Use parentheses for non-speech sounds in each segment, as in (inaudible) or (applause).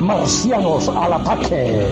Marcianos al ataque.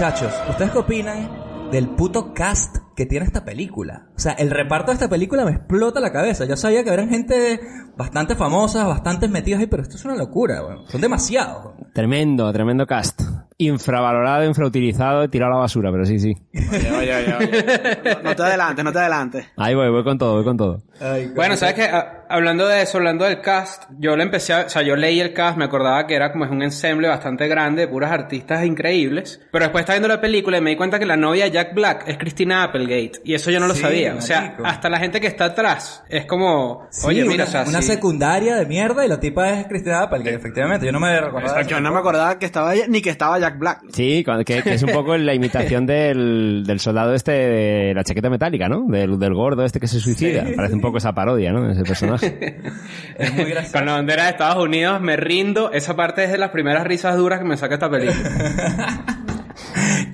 Muchachos, ¿ustedes qué opinan del puto cast que tiene esta película? O sea, el reparto de esta película me explota la cabeza. Yo sabía que eran gente bastante famosa, bastante metidas ahí, pero esto es una locura, weón. Son demasiados. Tremendo, tremendo cast. Infravalorado, infrautilizado, tirado a la basura, pero sí, sí. Oye, oye, oye, oye. No, (laughs) no te adelantes, no te adelantes. Ahí voy, voy con todo, voy con todo. Bueno, ¿sabes qué? Ah, Hablando de eso, hablando del cast, yo le empecé a... O sea, yo leí el cast, me acordaba que era como es un ensemble bastante grande de puras artistas increíbles. Pero después estaba viendo la película y me di cuenta que la novia de Jack Black es Christina Applegate. Y eso yo no lo Sí, sabía. O sea, marico. hasta la gente que está atrás es como... Sí, Oye, mira, una, o sea, una sí. secundaria de mierda y la tipa es Cristina Applegate, efectivamente. Yo no me recordaba. Yo no me acordaba que estaba ella, ni que estaba Jack Black. Sí, que, que es un poco la imitación del, del soldado este de la chaqueta metálica, ¿no? Del, del gordo este que se suicida. Parece un poco esa parodia, ¿no? Ese personaje. (laughs) Es muy gracioso. Con la bandera de Estados Unidos me rindo. Esa parte es de las primeras risas duras que me saca esta película. (laughs)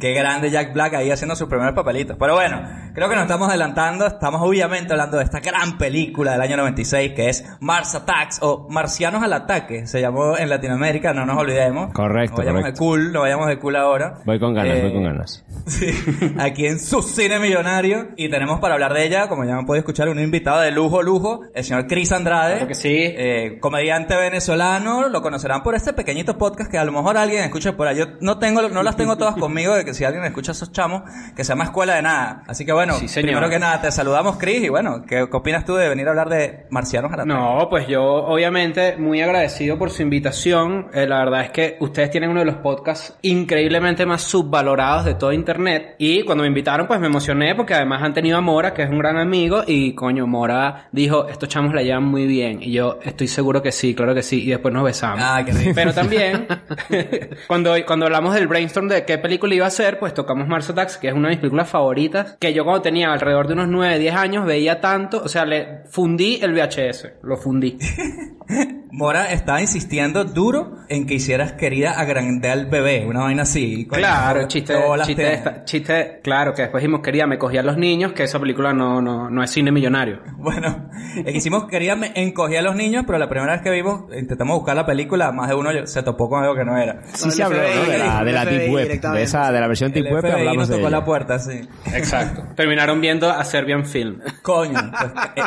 Qué grande Jack Black ahí haciendo sus primeros papelitos. Pero bueno, creo que nos estamos adelantando. Estamos obviamente hablando de esta gran película del año 96 que es Mars Attacks o Marcianos al Ataque. Se llamó en Latinoamérica, no nos olvidemos. Correcto, No vayamos correcto. de cool, no vayamos de cool ahora. Voy con ganas, Eh, voy con ganas. (laughs) Sí, aquí en su cine millonario. Y tenemos para hablar de ella, como ya han podido escuchar, un invitado de lujo, lujo, el señor Chris Andrade. Claro que sí. Eh, comediante venezolano, lo conocerán por este pequeñito podcast que a lo mejor alguien escucha por ahí. Yo no tengo, no las tengo todas conmigo, de que si alguien escucha esos chamos, que se llama Escuela de Nada. Así que bueno, Sí, primero que nada, te saludamos Chris y bueno, ¿qué, qué opinas tú de venir a hablar de marcianos a la No, pues yo obviamente muy agradecido por su invitación. Eh, la verdad es que ustedes tienen uno de los podcasts increíblemente más subvalorados de todo Internet. Y cuando me invitaron pues me emocioné porque además han tenido a Mora, que es un gran amigo. Y coño, Mora dijo, estos chamos la llevan muy bien. Y yo estoy seguro que sí, claro que sí. Y después nos besamos. Ah, qué rico. Pero también, (laughs) (laughs) cuando, cuando hablamos del brainstorm de qué película iba a ser, pues tocamos Mars Attacks, que es una de mis películas favoritas, que yo cuando tenía alrededor de unos 9, 10 años veía tanto, o sea, le fundí el VHS, lo fundí. (laughs) Mora estaba insistiendo duro en que hicieras querida agrandar al bebé, una vaina así. Coño, Claro, chiste, chiste, te- esta- chiste, claro, que después dijimos quería, me cogía a los niños, que esa película no, no, no es cine millonario. (laughs) Bueno, es que hicimos, quería me encogía a los niños, pero la primera vez que vimos, intentamos buscar la película, más de uno se topó con algo que no era. Sí se habló, ¿no? De la, de la Deep Web, de esa, de la versión El Deep Web, FBI hablamos nos de tocó ella. la puerta, sí. Exacto. Terminaron viendo a Serbian Film. Coño. pues, eh,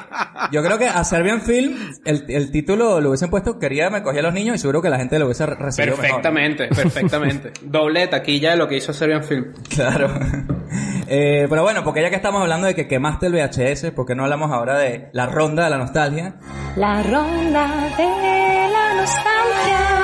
yo creo que a Serbian Film, el, el título lo hubiesen puesto, quería me cogía a los niños y seguro que la gente lo hubiese re- recibido mejor. Perfectamente, perfectamente. (laughs) Doble de taquilla de lo que hizo Serbian Film. Claro. (laughs) Eh, pero bueno, porque ya que estamos hablando de que quemaste el VHS, ¿por qué no hablamos ahora de la ronda de la nostalgia? La ronda de la nostalgia.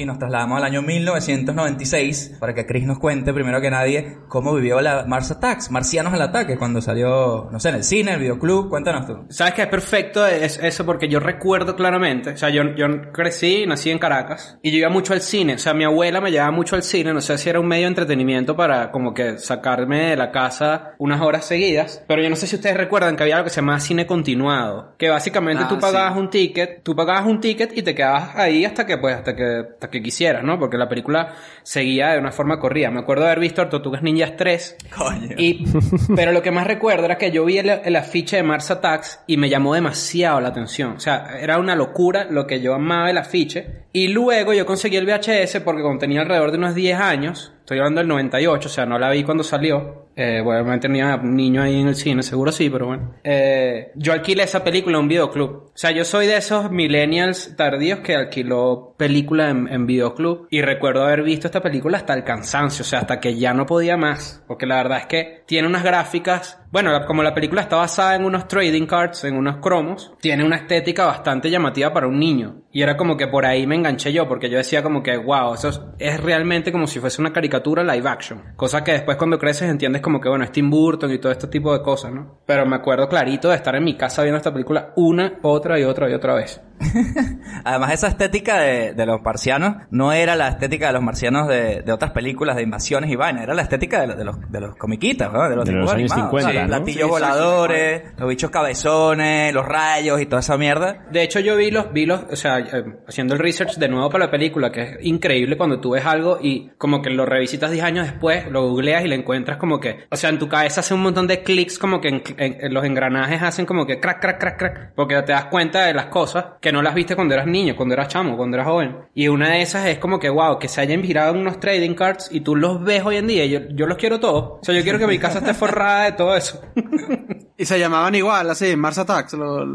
Y nos trasladamos al año 1996 para que Chris nos cuente primero que nadie cómo vivió la Mars Attacks, Marcianos al Ataque, cuando salió, no sé, en el cine, el videoclub. Cuéntanos tú. ¿Sabes qué es perfecto es eso? Porque yo recuerdo claramente, o sea, yo, yo crecí, nací en Caracas y yo iba mucho al cine, o sea, mi abuela me llevaba mucho al cine, no sé si era un medio de entretenimiento para como que sacarme de la casa unas horas seguidas, pero yo no sé si ustedes recuerdan que había algo que se llamaba cine continuado, que básicamente Ah, tú pagabas sí. un ticket, tú pagabas un ticket y te quedabas ahí hasta que pues hasta que hasta que quisieras, ¿no? Porque la película seguía de una forma corrida. Me acuerdo de haber visto Tortugas Ninjas 3 Coño. y, (laughs) pero lo que más recuerdo era que yo vi el, el afiche de Mars Attacks y me llamó demasiado la atención. O sea, era una locura lo que yo amaba el afiche. Y luego yo conseguí el VHS porque cuando tenía alrededor de unos 10 años, estoy hablando del 98, o sea, no la vi cuando salió. Eh, bueno, obviamente tenía niño ahí en el cine, seguro sí, pero bueno. Eh, yo alquilé esa película en un videoclub. O sea, yo soy de esos millennials tardíos que alquiló película en, en videoclub. Y recuerdo haber visto esta película hasta el cansancio, o sea, hasta que ya no podía más. Porque la verdad es que tiene unas gráficas. Bueno, como la película está basada en unos trading cards, en unos cromos, tiene una estética bastante llamativa para un niño. Y era como que por ahí me enganché yo, porque yo decía como que, wow, eso es, es realmente como si fuese una caricatura live action. Cosa que después cuando creces entiendes como que, bueno, es Tim Burton y todo este tipo de cosas, ¿no? Pero me acuerdo clarito de estar en mi casa viendo esta película una, otra y otra y otra vez. (laughs) Además, esa estética de, de los marcianos no era la estética de los marcianos de, de otras películas de invasiones y vainas, era la estética de, los- de los, de los comiquitas, ¿no? de los, De los años animados. 50, Sí, ¿no? Platillos Sí, sí, sí, voladores, los bichos cabezones, los rayos y toda esa mierda. De hecho, yo vi los, vi los, o sea, eh, haciendo el research de nuevo para la película, que es increíble cuando tú ves algo y como que lo revisitas 10 años después, lo googleas y lo encuentras como que, o sea, en tu cabeza hace un montón de clics como que en, en- en los engranajes hacen como que crack, crack, crack, crack, porque te das cuenta de las cosas que no las viste cuando eras niño, cuando eras chamo, cuando eras joven. Y una de esas es como que, wow, que se hayan virado en unos trading cards y tú los ves hoy en día. y Yo, yo los quiero todos. O sea, yo quiero que mi casa esté forrada de todo eso. caso. (laughs) Y se llamaban igual, así, Mars Attacks. lo-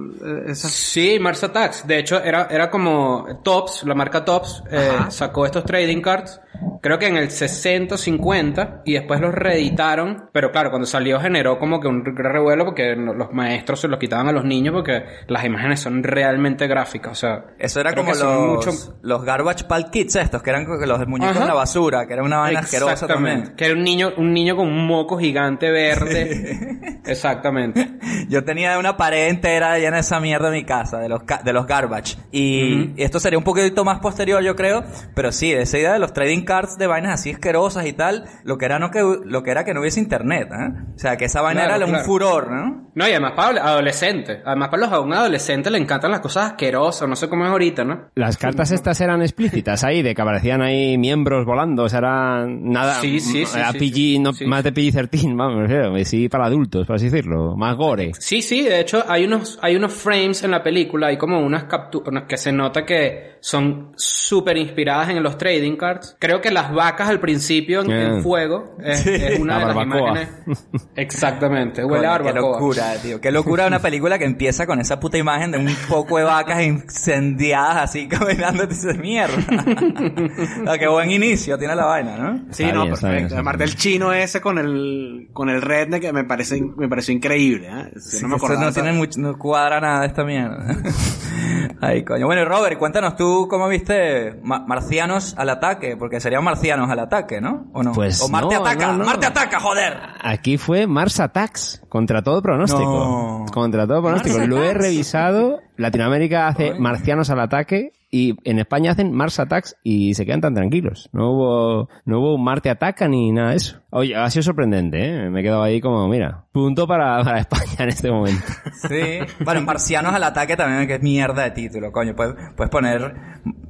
esas- Sí, Mars Attacks. De hecho, era, era como Tops, la marca Tops, eh, sacó estos trading cards, creo que en el 60 50, y después los reeditaron. Pero claro, cuando salió generó como que un gran revuelo porque los maestros se los quitaban a los niños porque las imágenes son realmente gráficas. O sea, Eso era como los, mucho- los Garbage Pal Kids estos, que eran como que los muñecos en la basura, que era una vaina asquerosa Exactamente. también. Que era un niño, un niño con un moco gigante verde. (laughs) Exactamente. (laughs) Yo tenía una pared entera llena de esa mierda en mi casa, de los, ca- de los garbage. Y, y esto sería un poquito más posterior, yo creo. Pero sí, esa idea de los trading cards de vainas así asquerosas y tal, lo que era, no que, lo que, era que no hubiese internet, ¿eh? O sea, que esa vaina Claro, era un claro. furor, ¿no? No, y además para adolescentes. Además para los a un adolescente le encantan las cosas asquerosas. No sé cómo es ahorita, ¿no? Las cartas estas eran explícitas ahí, de que aparecían ahí miembros volando, o sea, era nada, Sí, sí, sí, era sí, PG, sí, no, sí. más de PG-13, vamos, refiero, sí, para adultos, por así decirlo, más gore. Sí, sí, de hecho hay unos, hay unos frames en la película, hay como unas capturas que se nota que son súper inspiradas en los trading cards. Creo que las vacas al principio en, en Ah. fuego es, es una La de las barbacoa. imágenes. (laughs) Exactamente, huele a Coño, Qué barbacoa. locura, tío. Qué locura una película que empieza con esa puta imagen de un poco de vacas incendiadas así (laughs) caminando y dices, mierda. (laughs) Ah, qué buen inicio tiene la vaina, ¿no? Sí, Está no, bien, perfecto. bien, sí. Además del chino ese con el, con el redneck que me parece, me pareció increíble, ¿eh? Sí, no me acordaba no tiene mucho, no cuadra nada de esta mierda. (laughs) Ay, coño. Bueno, y Robert, cuéntanos tú cómo viste Ma- Marcianos al ataque, porque serían Marcianos al ataque, ¿no? ¿O no? Pues o Marte no, ataca, no, no. Marte ataca, joder. Aquí fue Mars Attacks, contra todo pronóstico. No. Contra todo pronóstico. Mars Lo he revisado, Latinoamérica hace marcianos al ataque y en España hacen Mars Attacks y se quedan tan tranquilos. No hubo, no hubo un Marte ataca ni nada de eso. Oye, ha sido sorprendente, ¿eh? Me he quedado ahí como, mira, punto para, para (laughs) España en este momento. Sí. Bueno, Marcianos al ataque también, que es mierda de título, coño. Puedes, puedes poner,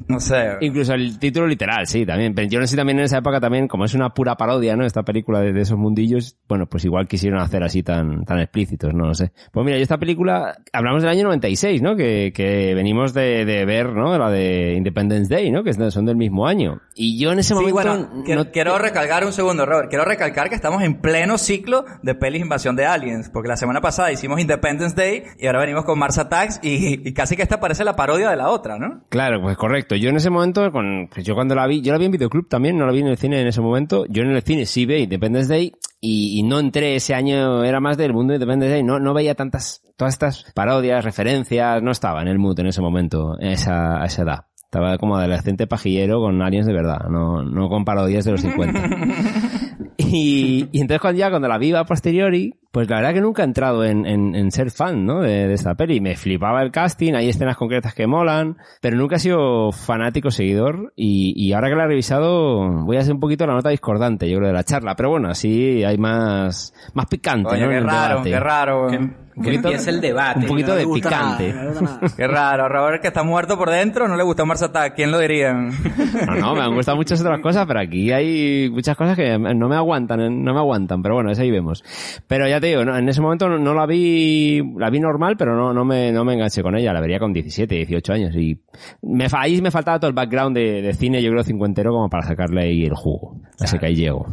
no sé. Incluso el título literal, sí, también. Pero yo no sé también en esa época también, como es una pura parodia, ¿no? Esta película de, de esos mundillos, bueno, pues igual quisieron hacer así tan, tan explícitos, no lo sé. Pues mira, yo esta película, hablamos del año 96, ¿no? Que, que venimos de, de ver, ¿no? La de Independence Day, ¿no? Que son del mismo año. Y yo en ese Sí, momento... bueno, quiero, no- quiero recalcar un segundo, Robert. Quiero recalcar que estamos en pleno ciclo de pelis invasión de aliens, porque la semana pasada hicimos Independence Day y ahora venimos con Mars Attacks y, y casi que esta parece la parodia de la otra, ¿no? Claro, pues correcto. Yo en ese momento, con, pues yo cuando la vi, yo la vi en videoclub también, no la vi en el cine en ese momento. Yo en el cine sí vi Independence Day y, y no entré ese año, era más del mundo de Independence Day, no, no veía tantas, todas estas parodias, referencias, no estaba en el mood en ese momento, a esa, a esa edad. Estaba como adolescente pajillero con aliens de verdad, no, no con parodias de los 50. (laughs) Y, y entonces cuando ya cuando la vi a posteriori, pues la verdad que nunca he entrado en, en, en ser fan, ¿no? De, de esta peli. Me flipaba el casting, hay escenas concretas que molan, pero nunca he sido fanático seguidor y, y ahora que la he revisado voy a hacer un poquito la nota discordante, yo creo, de la charla. Pero bueno, así hay más, más picante, Coño, ¿no? qué en el raro, qué raro. Qué, Un Que empiece el debate. Un poquito No de picante. nada, (laughs) no nada. Qué raro, Robert que está muerto por dentro, no le gusta Mars Attack, ¿quién lo diría? No, no, me han gustado muchas otras cosas, pero aquí hay muchas cosas que no me aguantan, no me aguantan, pero bueno, eso ahí vemos. Pero ya te digo, en ese momento no, no la vi, la vi normal, pero no, no me, no me enganché con ella, la vería con 17, 18 años y me, ahí me faltaba todo el background de, de cine, yo creo cincuentero como para sacarle ahí el jugo. Así que ahí llego.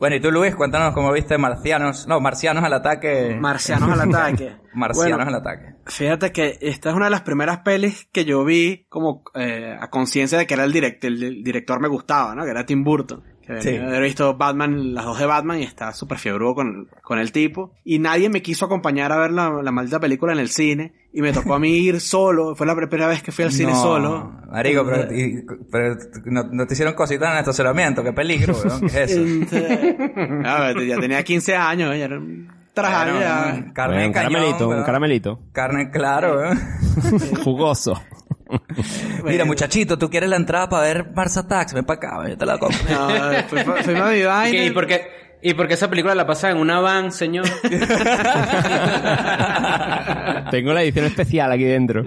Bueno, y tú Luis, cuéntanos cómo viste Marcianos, no, Marcianos al ataque. Marcianos al ataque. (laughs) Marcianos Bueno, al ataque. Fíjate que esta es una de las primeras pelis que yo vi como eh, a conciencia de que era el, direct, el, el director me gustaba, ¿no? Que era Tim Burton. Que Sí. He visto Batman, las dos de Batman y está súper fiebrudo con, con el tipo. Y nadie me quiso acompañar a ver la, la maldita película en el cine. Y me tocó a mí ir solo. Fue la primera vez que fui al cine No, solo. Marico, pero, y- pero no, no te hicieron cositas en el estacionamiento, qué peligro, weón, ¿qué es eso? (laughs) A ver, ya tenía 15 años, ya era un ya. Carne Bueno, un cañón, caramelito, un weón. caramelito. Carne, claro, weón. (laughs) Jugoso. (laughs) Mira, muchachito, tú quieres la entrada para ver Mars Attacks, ven para acá, yo te la compro. No, fui, fui, fui a mi ¿Y, vaina. y por qué, ¿Y por qué esa película la pasa en una van, señor? (laughs) Tengo la edición especial aquí dentro.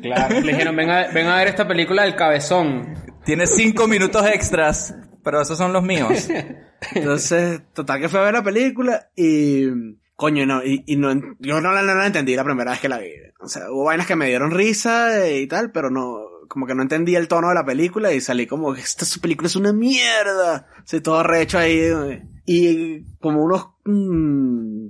claro. Le dijeron, ven a, ven a ver esta película del cabezón. Tienes cinco minutos extras, pero esos son los míos. (laughs) Entonces, total que fue a ver la película y... Coño, no, y, y no, yo no la, no la entendí la primera vez que la vi. O sea, hubo vainas que me dieron risa y tal, pero no, como que no entendí el tono de la película y salí como, esta película es una mierda. Así todo recho ahí. Y como unos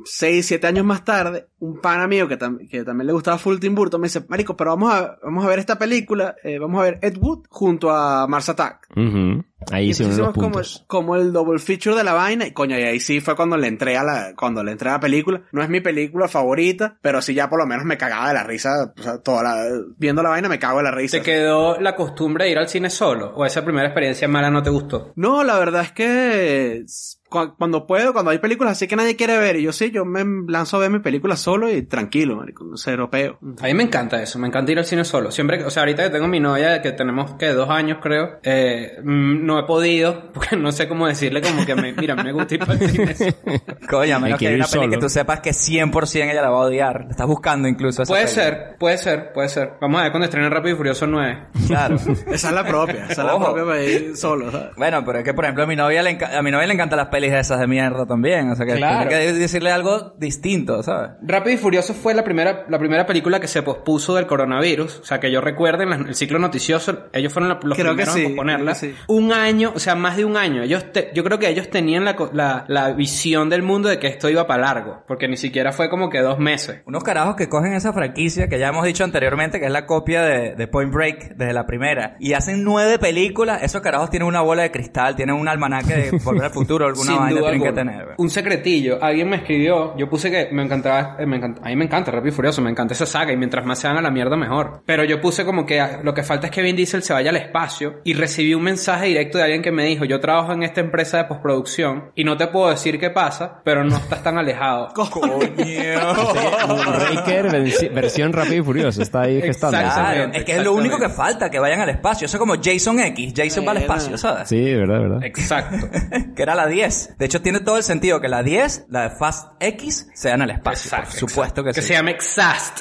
6, 7 años más tarde, un pana mío que, tam- que también le gustaba full Tim Burton me dice, marico, pero vamos a, vamos a ver esta película, eh, vamos a ver Ed Wood junto a Mars Attack. Ujú. Ahí Y los hicimos como, como el double feature de la vaina. Y coño, y ahí sí fue cuando le entré a la, cuando le entré a la película. No es mi película favorita, pero sí ya por lo menos me cagaba de la risa. O sea, toda la, viendo la vaina me cago de la risa. ¿Te quedó la costumbre de ir al cine solo? ¿O esa primera experiencia mala no te gustó? No, la verdad es que cu- cuando puedo, cuando hay películas así que nadie quiere ver, y yo sí, yo me lanzo a ver mi película solo y tranquilo, marico, no sé, europeo. A mí me encanta eso, me encanta ir al cine solo. Siempre, que- o sea, ahorita que tengo mi novia, que tenemos que dos años creo, eh, mm, no he podido, (laughs) porque no sé cómo decirle como que me, mira, me gusta ir para el cine. solo. (laughs) Coño, a Me menos que hay una solo. que tú sepas que 100% ella la va a odiar. La estás buscando incluso esa Puede peli. ser, puede ser, puede ser. Vamos a ver cuando estrene Rápido y Furioso 9. Claro. (laughs) Esa es la propia, esa es la Ojo. propia para ir solo, ¿sabes? Bueno, pero es que, por ejemplo, a mi novia le, enca- a mi novia le encantan las pelis esas de mierda también. O sea, que Claro. que decirle algo distinto, ¿sabes? Rápido y Furioso fue la primera, la primera película que se pospuso del coronavirus. O sea, que yo recuerdo en la- el ciclo noticioso, ellos fueron la- los Creo que primeros sí, en posponerla. creo que sí. Un año, o sea, más de un año. Ellos te- yo creo que ellos tenían la, co- la, la visión del mundo de que esto iba para largo. Porque ni siquiera fue como que dos meses. Unos carajos que cogen esa franquicia que ya hemos dicho anteriormente que es la copia de, de Point Break desde la primera y hacen nueve películas. Esos carajos tienen una bola de cristal, tienen un almanaque de Volver al Futuro, alguna Sin vaina duda tienen que tener. Un secretillo. Alguien me escribió. Yo puse que me encantaba. eh, me encanta- a mí me encanta Rápido y Furioso. Me encanta esa saga. Y mientras más se van a la mierda, mejor. Pero yo puse como que lo que falta es que Vin Diesel se vaya al espacio. Y recibí un mensaje directo de alguien que me dijo: Yo trabajo en esta empresa de postproducción. Y no te puedo decir qué pasa. Pero no estás tan alejado. (laughs) Breaker venci- versión rápido y furioso. Está ahí gestando. Claro, es que es lo único que falta, que vayan al espacio. Eso es como Jason X. Jason va al espacio, ¿sabes? Sí, verdad, verdad. Exacto. (laughs) que era la 10. De hecho, tiene todo el sentido que la 10, la de Fast X, sean al espacio. Exacto, por supuesto que, Que sí. se llame Exast.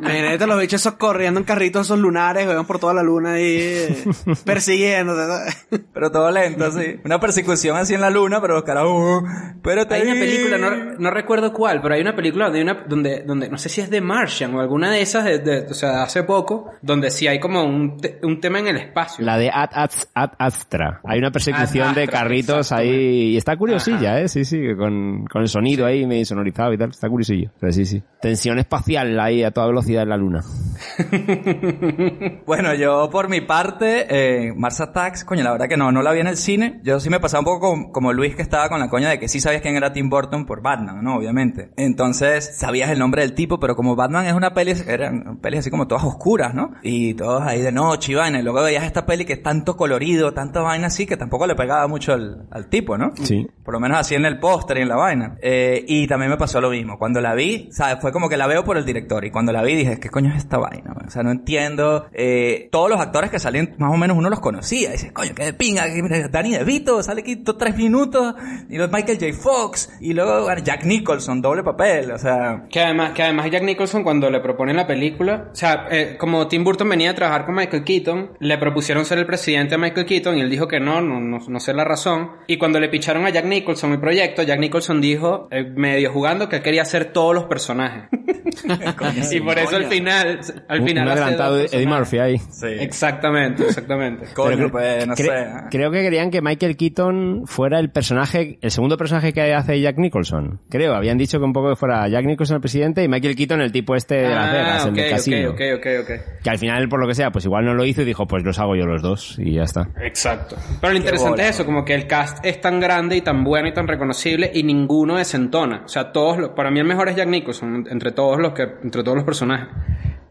Imagínate los bichos esos corriendo en carritos esos lunares, weón, por toda la luna ahí, (laughs) persiguiéndote, ¿sabes? Pero todo lento, sí. Una persecución así en la luna, pero los carajos... uh, pero Hay una película, no, no recuerdo cuál, pero hay una película donde, hay una, donde, donde no sé si es de Martian o alguna de esas, de, de- o sea, de hace poco, donde sí hay como un, te- un tema en el espacio. La de Ad, Ad, Ad Astra. Hay una persecución Ad de Carritos exactamente. ahí. Y está curiosilla, ¿eh? Sí, sí, con, con el sonido ahí medio sonorizado y tal. Está curiosillo. Pero sí, sí. Tensión espacial ahí a toda velocidad en la luna. (laughs) Bueno, yo por mi parte, eh, Mars Attacks, coño, la verdad que no, no la vi en el cine. Yo sí me pasaba un poco como, como Luis que estaba con la coña de que sí sabías quién era Tim Burton por Batman, ¿no? Obviamente. Entonces, sabías el nombre del tipo, pero como Batman es una peli, eran pelis así como todas oscuras, ¿no? Y todas ahí de noche y vaina. Y luego veías esta peli que es tanto colorido, tanta vaina así, que tampoco le pegaba mucho al, al tipo, ¿no? Sí. Por lo menos así en el póster y en la vaina. Eh, y también me pasó lo mismo. Cuando la vi, ¿sabes? Fue como que la veo por el director. Y cuando la vi dije, ¿qué coño es esta vaina? man? O sea, no entiendo. Eh, todos los actores que salen, más o menos uno los conocía. Y dice, coño, qué de pinga. Danny DeVito sale aquí tres minutos. Y luego Michael J. Fox. Y luego Jack Nicholson, doble papel. O sea, Que además, que además Jack Nicholson cuando le proponen la película, o sea, eh, como Tim Burton venía a trabajar con Michael Keaton, le propusieron ser el presidente a Michael Keaton y él dijo que no, no, no, no sé la razón. Y cuando le picharon a Jack Nicholson el proyecto, Jack Nicholson dijo, eh, medio jugando, que él quería hacer todos los personajes. (laughs) y por eso al final, al final un adelantado Eddie. Murphy ahí. sí. Exactamente, exactamente. (laughs) Coño, Pero pues, no cre- sé. ¿eh? Creo que querían que Michael Keaton fuera el personaje, el segundo personaje que hace Jack Nicholson. Creo, habían dicho que un poco que fuera Jack Nicholson el presidente y Michael Keaton el tipo este de Las Vegas, Ah, el de ok, casino. ok, ok, ok, ok. Que al final, por lo que sea, pues igual no lo hizo y dijo, pues los hago yo los dos y ya está. Exacto. Pero lo interesante bola, es eso, como que el cast es tan grande y tan bueno y tan reconocible y ninguno desentona. O sea, todos, para mí el mejor es Jack Nicholson entre todos los que, entre todos los personajes.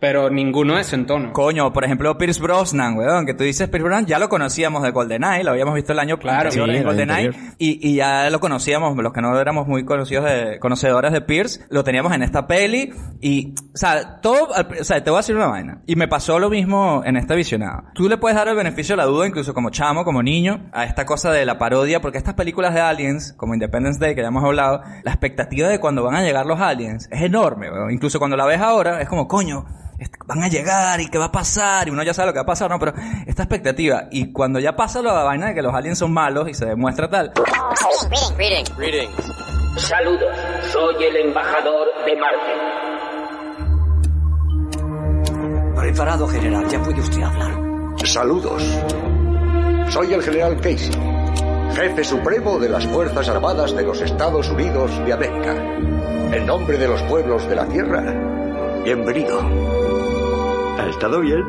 Pero ninguno desentona. Coño, por ejemplo, Pierce Brosnan, weón, que tú dices Pierce Brosnan, ya lo conocíamos de GoldenEye, lo habíamos visto el año Claro. Sí, en GoldenEye, y, y ya lo conocíamos, los que no éramos muy conocidos de, conocedores de Pierce, lo teníamos en esta peli, y, o sea, todo, o sea, te voy a decir una vaina, y me pasó lo mismo en esta visionada. Tú le puedes dar el beneficio de la duda, incluso como chamo, como niño, a esta cosa de la parodia, porque estas películas de aliens, como Independence Day, que ya hemos hablado, la expectativa de cuando van a llegar los aliens es enorme, weón. incluso cuando la ves ahora, es como, coño, van a llegar y qué va a pasar y uno ya sabe lo que va a pasar, no, pero esta expectativa y cuando ya pasa la vaina de que los aliens son malos y se demuestra tal, Saludos, soy el embajador de Marte. Preparado, general. Ya puede usted hablar. Saludos. Soy el general Casey, jefe supremo de las Fuerzas Armadas de los Estados Unidos de América. En nombre de los pueblos de la Tierra, bienvenido. ¿Ha estado bien?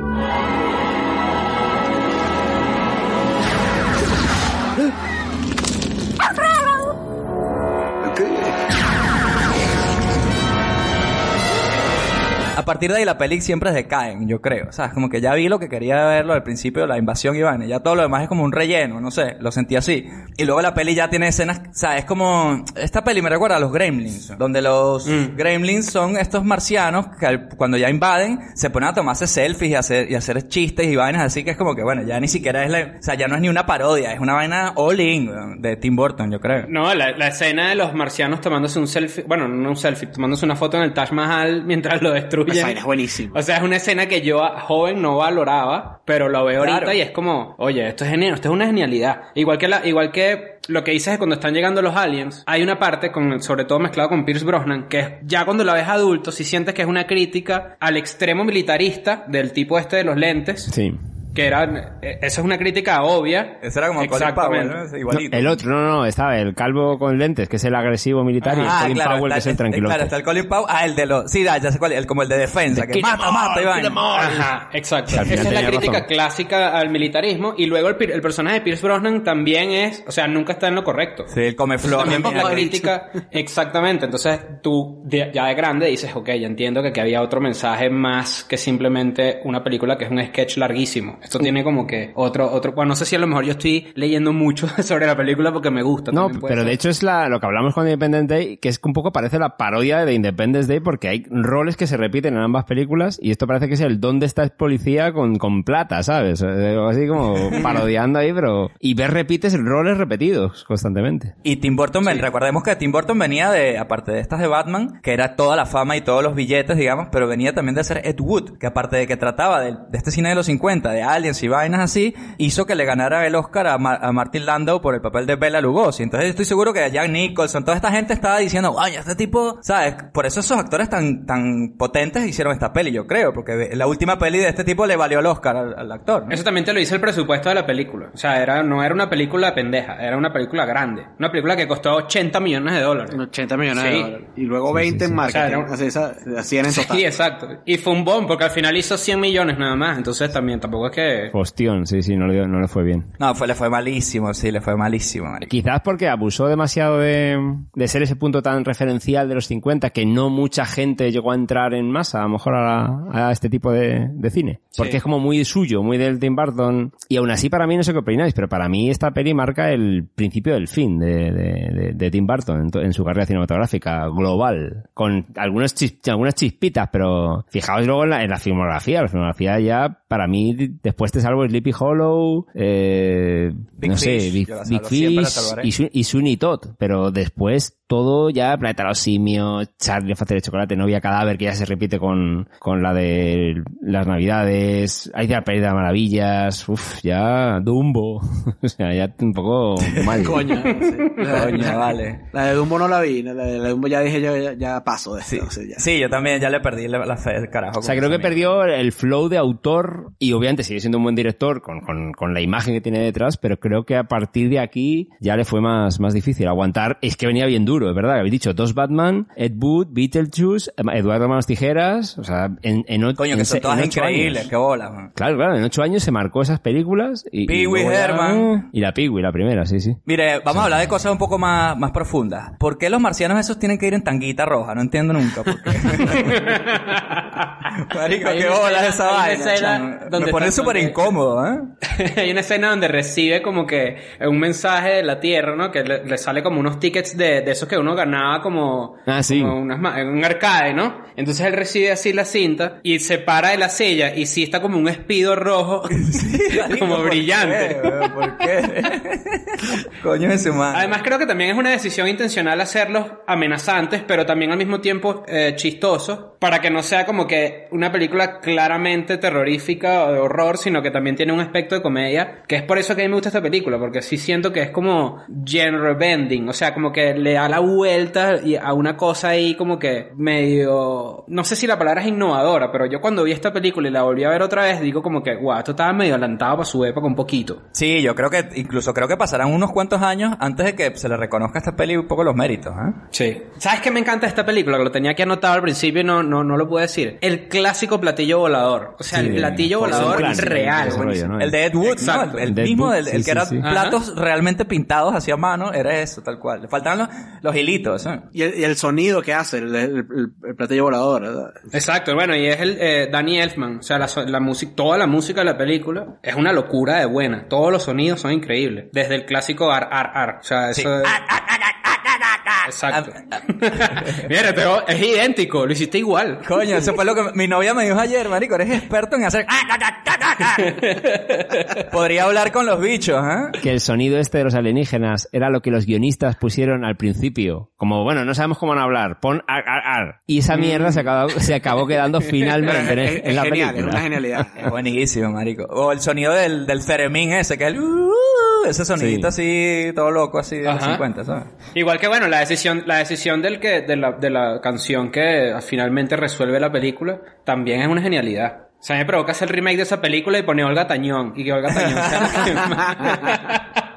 A partir de ahí la peli siempre decaen, yo creo. O sea, es como que ya vi lo que quería verlo al principio, la invasión y vaina. Ya todo lo demás es como un relleno, no sé, lo sentí así. Y luego la peli ya tiene escenas, o sea, es como... Esta peli me recuerda a los Gremlins, donde los Gremlins son estos marcianos que cuando ya invaden se ponen a tomarse selfies y hacer, y hacer chistes y vainas así que es como que, bueno, ya ni siquiera es la... O sea, ya no es ni una parodia, es una vaina all in de Tim Burton, yo creo. No, la, la escena de los marcianos tomándose un selfie, bueno, no un selfie, tomándose una foto en el Taj Mahal mientras lo destruyen. Esa vaina es buenísima. O sea, es una escena que yo joven no valoraba, pero lo veo Claro. ahorita y es como, oye, esto es genial, esto es una genialidad. Igual que la, igual que lo que dices es cuando están llegando los aliens, hay una parte con, sobre todo mezclado con Pierce Brosnan, que es ya cuando la ves adulto, si sientes que es una crítica al extremo militarista del tipo este de los lentes. Sí. Que era, eh, esa es una crítica obvia. Ese era como Colin. Powell, ¿no? Igualito. El otro, no, no, estaba el calvo con lentes, que es el agresivo militar, y el Colin Powell, que es el tranquilo. Claro, está el Colin Powell. Ah, el de los. Sí, ya, ya sé cuál. El, como el de defensa, que mata, mata all. Ajá, exacto. Esa es la crítica razón. clásica al militarismo. Y luego el, personaje de Pierce Brosnan también es, o sea, nunca está en lo correcto. Sí, el come flor. También la que- crítica, exactamente. Entonces, tú de- ya de grande dices, ok, ya entiendo que aquí había otro mensaje más que simplemente una película que es un sketch larguísimo. Esto tiene como que otro, otro, bueno, no sé si a lo mejor yo estoy leyendo mucho (laughs) sobre la película porque me gusta. No, pero ser. de hecho es la, lo que hablamos con Independence Day, que es que un poco parece la parodia de Independence Day porque hay roles que se repiten en ambas películas y esto parece que es el ¿dónde está el policía con, con plata, ¿sabes? Eh, Algo Así como (laughs) parodiando ahí, pero... Y ves repites roles repetidos constantemente. Y Tim Burton, ven- recordemos que Tim Burton venía de, aparte de estas de Batman, que era toda la fama y todos los billetes, digamos, pero venía también de hacer Ed Wood, que aparte de que trataba de, de este cine de los 50, de aliens y vainas así, hizo que le ganara el Oscar a, Ma- a Martin Landau por el papel de Bela Lugosi. Entonces estoy seguro que Jack Nicholson, toda esta gente estaba diciendo, ay, este tipo, ¿sabes? Por eso esos actores tan, tan potentes hicieron esta peli, yo creo, porque la última peli de este tipo le valió el Oscar al, al actor. ¿no? Eso también te lo dice el presupuesto de la película. O sea, era, no era una película pendeja, era una película grande. Una película que costó 80 millones de dólares. 80 millones de Sí. dólares. Y luego 20 en O sea, marketing. era un- Así, esa- así era en total. Sí, exacto. Y fue un bomb, porque al final hizo 100 millones nada más. Entonces también, tampoco es que que... Hostión, sí, sí, no le, dio- no le fue bien. No, fue, le fue malísimo, sí, le fue malísimo, marico. Quizás porque abusó demasiado de, de ser ese punto tan referencial de los 50 que no mucha gente llegó a entrar en masa, a lo mejor a, la- a este tipo de, de cine. Porque es como muy suyo, muy del Tim Burton. Y aún así para mí no sé qué opináis, pero para mí esta peli marca el principio del fin de, de- de- de Tim Burton en, su carrera cinematográfica global. Con algunas, chis- algunas chispitas, pero fijaos luego en la, en la filmografía. La filmografía ya, para mí, después te salvo Sleepy Hollow, eh, Big no sé, Fish, Big, la Big la Fish salvaré. y, Sweeney Todd, pero después todo ya Planeta los Simios, Charlie el Factory de Chocolate, Novia Cadáver, que ya se repite con, con la de las Navidades, hay de la Pérdida de Maravillas, uff, ya Dumbo, (laughs) o sea, ya un poco (laughs) mal. Coño. sí. La, Coño, vale. la de Dumbo no la vi. La de, la de Dumbo ya dije yo, ya, ya paso de esto. Sí, o sea, ya. sí, yo también ya le perdí la, fe carajo. O sea, creo que perdió el flow de autor y obviamente sigue siendo un buen director con, con, con la imagen que tiene detrás, pero creo que a partir de aquí ya le fue más, más difícil aguantar. Es que venía bien duro, es verdad, habéis dicho dos Batman, Ed Wood, Beetlejuice, Eduardo Manos Tijeras, o sea, en, en, o- Coño, que en son todas en ocho increíbles, años. qué bola, man. Claro, claro, en ocho años se marcó esas películas y... luego ya- Herman. Y la Pee-wee, la primera, sí, sí. Mire, vamos a hablar de cosas un poco más, más profundas. ¿Por qué los marcianos esos tienen que ir en tanguita roja? No entiendo nunca por qué. (laughs) Marico, qué bola esa vaina. donde Me pone está- súper incómodo, ¿eh? (laughs) Hay una escena donde recibe como que un mensaje de la Tierra, ¿no? Que le, le sale como unos tickets de, de esos que uno ganaba como, Ah, sí. como unas un arcade, ¿no? Entonces él recibe así la cinta y se para de la silla y sí está como un espido rojo, (laughs) (laughs) como ¿por brillante. qué? ¿Por qué? Coño de su madre. Además creo que también es una decisión intencional hacerlos amenazantes, pero también al mismo tiempo eh, chistosos, para que no sea como que una película claramente terrorífica o de horror, sino que también tiene un aspecto de comedia, que es por eso que a mí me gusta esta película, porque sí siento que es como genre bending, o sea, como que le da la vuelta a una cosa ahí como que medio, no sé si la palabra es innovadora, pero yo cuando vi esta película y la volví a ver otra vez, digo como que, guau, esto estaba medio adelantado para su época un poquito. Sí, yo creo que incluso creo que pasarán unos cuantos años antes de que se le reconozca a esta peli un poco los méritos, ¿eh? Sí. ¿Sabes qué me encanta esta película? Que lo tenía que anotar al principio y no, no, no lo pude decir. El clásico platillo volador. O sea, Sí, el platillo volador real. ese rollo, ¿no? El de Ed Wood, Exacto. ¿no? El, el El de Ed mismo, Wood, el, el sí, que era sí, sí. platos realmente pintados hacia mano, era eso, tal cual. Le faltaban los, los hilitos, ¿eh? Y el, y el sonido que hace, el, el, el- el platillo volador, ¿verdad? Exacto. Bueno, y es el eh, Danny Elfman. O sea, la, la música, toda la música de la película es una locura de buena. Todos los sonidos son increíbles. Desde el clásico ar, ar, ar. O sea, eso es... Exacto. (laughs) Mira, pero es idéntico. Lo hiciste igual. Coño, eso fue lo que mi novia me dijo ayer, marico, eres experto en hacer... (laughs) Podría hablar con los bichos, ¿eh? que el sonido este de los alienígenas era lo que los guionistas pusieron al principio. Como, bueno, no sabemos cómo van a hablar, pon ar, ar, ar. Y esa mierda se acabó, se acabó quedando (laughs) finalmente en, es, en es la genial, es película. una genialidad. Es buenísimo, marico. O el sonido del, del ceremín ese, que es el... uh, ese sonidito así, todo loco, así de los Ajá. 50, ¿sabes? Igual que bueno, la decisión, la decisión del que, de la, de la canción que finalmente resuelve la película, también es una genialidad. O sea, me provoca hacer el remake de esa película y poner Olga Tañón. Y que Olga Tañón sea (laughs)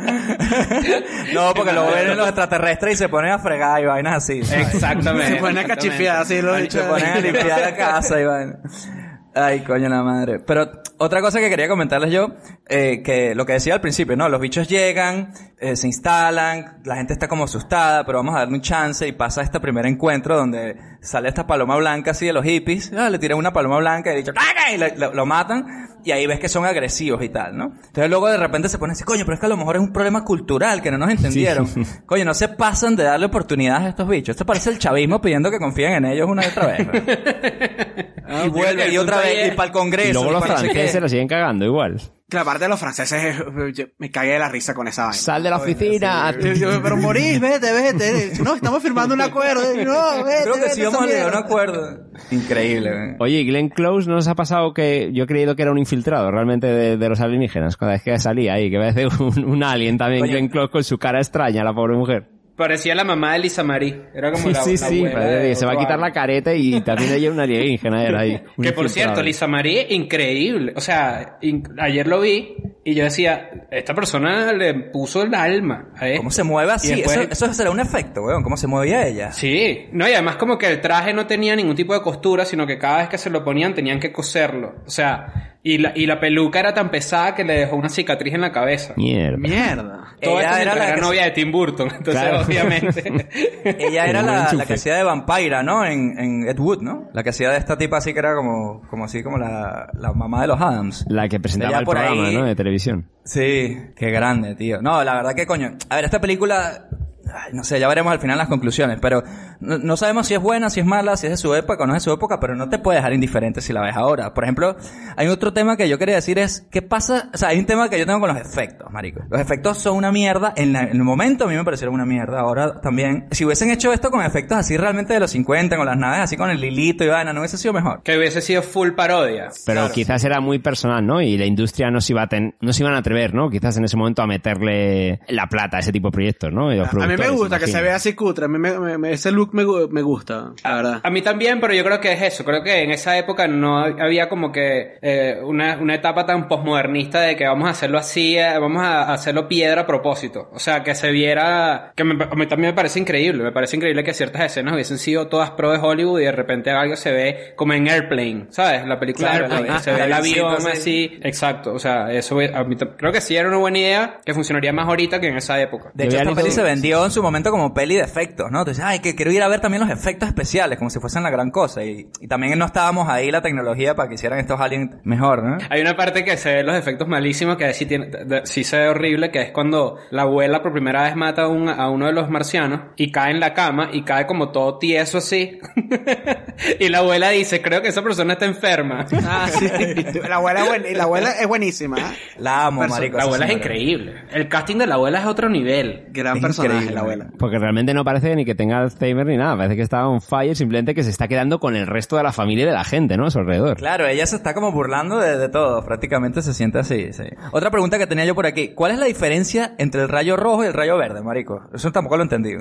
(laughs) No, porque luego vienen los extraterrestres y se ponen a fregar y vainas así. ¿sabes? Exactamente. Se ponen a cachifiar así los Se ponen a limpiar la casa y vainas. Ay, coño la madre. Pero otra cosa que quería comentarles yo, eh, que lo que decía al principio, ¿no? Los bichos llegan, eh, se instalan, la gente está como asustada, pero vamos a darle un chance y pasa este primer encuentro donde sale esta paloma blanca así de los hippies, ah, le tiran una paloma blanca y el bicho, ¡caga! y le- lo, lo matan y ahí ves que son agresivos y tal, ¿no? Entonces luego de repente se pone así, coño, pero es que a lo mejor es un problema cultural que no nos entendieron. (laughs) Coño, no se pasan de darle oportunidades a estos bichos. Esto parece el chavismo pidiendo que confíen en ellos una y otra vez. ¿no? y (laughs) vuelve y otra vez y para el Congreso. Y luego los para franceses lo siguen cagando igual. La parte de los franceses, (laughs) yo me cagué de la risa con esa vaina. Sal de la oficina. Yo- yo, pero morís, vete, vete. No, estamos firmando un acuerdo. No, vete, Creo que vete, sí vamos a llegar a un acuerdo. Increíble, ¿eh? Oye, ¿y Glenn Close no nos ha pasado que yo he creído que era un infiltrado realmente de, de los alienígenas? Cada vez que salía ahí, que parece un, un alien también, Coño. Glenn Close con su cara extraña, la pobre mujer. Parecía la mamá de Lisa Marie. Era como Sí, la, sí, la sí, se va a quitar la careta y también ella una alienígena era ahí. (laughs) Que por cierto, Lisa Marie, increíble. O sea, in- ayer lo vi y yo decía, esta persona le puso el alma a esto. ¿Cómo se mueve así? Después- Eso, eso será un efecto, weón. ¿Cómo se movía ella? Sí, no, y además como que el traje no tenía ningún tipo de costura, sino que cada vez que se lo ponían tenían que coserlo. O sea, Y la, y la peluca era tan pesada que le dejó una cicatriz en la cabeza. Mierda. Mierda. Todo Ella esto era la era novia de Tim Burton. (laughs) Entonces, Claro. obviamente. (laughs) Ella era la, la que hacía de vampira, ¿no? En, en Ed Wood, ¿no? La que hacía de esta tipa así que era como, como así, como la, la mamá de los Adams. La que presentaba Ella el por programa, ahí- ¿no? De televisión. Sí, qué grande, tío. No, la verdad que coño. A ver, esta película, ay, no sé, ya veremos al final las conclusiones, pero no, no sabemos si es buena, si es mala, si es de su época o no es de su época, pero no te puede dejar indiferente si la ves ahora. Por ejemplo, hay otro tema que yo quería decir es, ¿qué pasa? O sea, hay un tema que yo tengo con los efectos, marico. Los efectos son una mierda. En, la- en el momento a mí me parecieron una mierda. Ahora también. Si hubiesen hecho esto con efectos así realmente de los 50, con las naves así con el lilito y vaina, no hubiese sido mejor. que hubiese sido full parodia. Pero quizás era muy personal, ¿no? Y la industria no se iba a ten- no se iban a atrever, ¿no? Quizás en ese momento a meterle la plata a ese tipo de proyectos, ¿no? Y los A mí me gusta que se vea así cutre. A mí me, me- me- ese look me, me gusta, la verdad. A mí también, pero yo creo que es eso. Creo que en esa época no había como que eh, una, una etapa tan posmodernista de que vamos a hacerlo así, eh, vamos a hacerlo piedra a propósito. O sea, que se viera... Que me- a mí también me parece increíble. Me parece increíble que ciertas escenas hubiesen sido todas pro de Hollywood y de repente algo se ve como en Airplane, ¿sabes? La película Claro, de el- se ve el avión así. así. Exacto. O sea, eso a mí creo que sí era una buena idea que funcionaría más ahorita que en esa época. De hecho, esta se vendió en su momento como peli de efectos, ¿no? Entonces, ay, que quiero ir a ver también los efectos especiales, como si fuesen la gran cosa. Y, y también no estábamos ahí la tecnología para que hicieran estos aliens mejor, ¿no? Hay una parte que se ve los efectos malísimos que sí, tiene, de- de- sí se ve horrible, que es cuando la abuela por primera vez mata a, un- a uno de los marcianos y cae en la cama y cae como todo tieso así. (laughs) y la abuela dice, creo que esa persona está enferma. Ah, sí. (laughs) La abuela la abuela es buenísima. ¿eh? La amo, marico. la abuela es increíble. El casting de la abuela es otro nivel. Gran Es personaje, la abuela. Porque realmente no parece ni que tenga Alzheimer ni nada. Parece que está on fire, simplemente que se está quedando con el resto de la familia y de la gente, ¿no? A su alrededor. Claro, ella se está como burlando de, de todo, prácticamente se siente así, sí. Otra pregunta que tenía yo por aquí, ¿cuál es la diferencia entre el rayo rojo y el rayo verde, marico? Eso tampoco lo he entendido.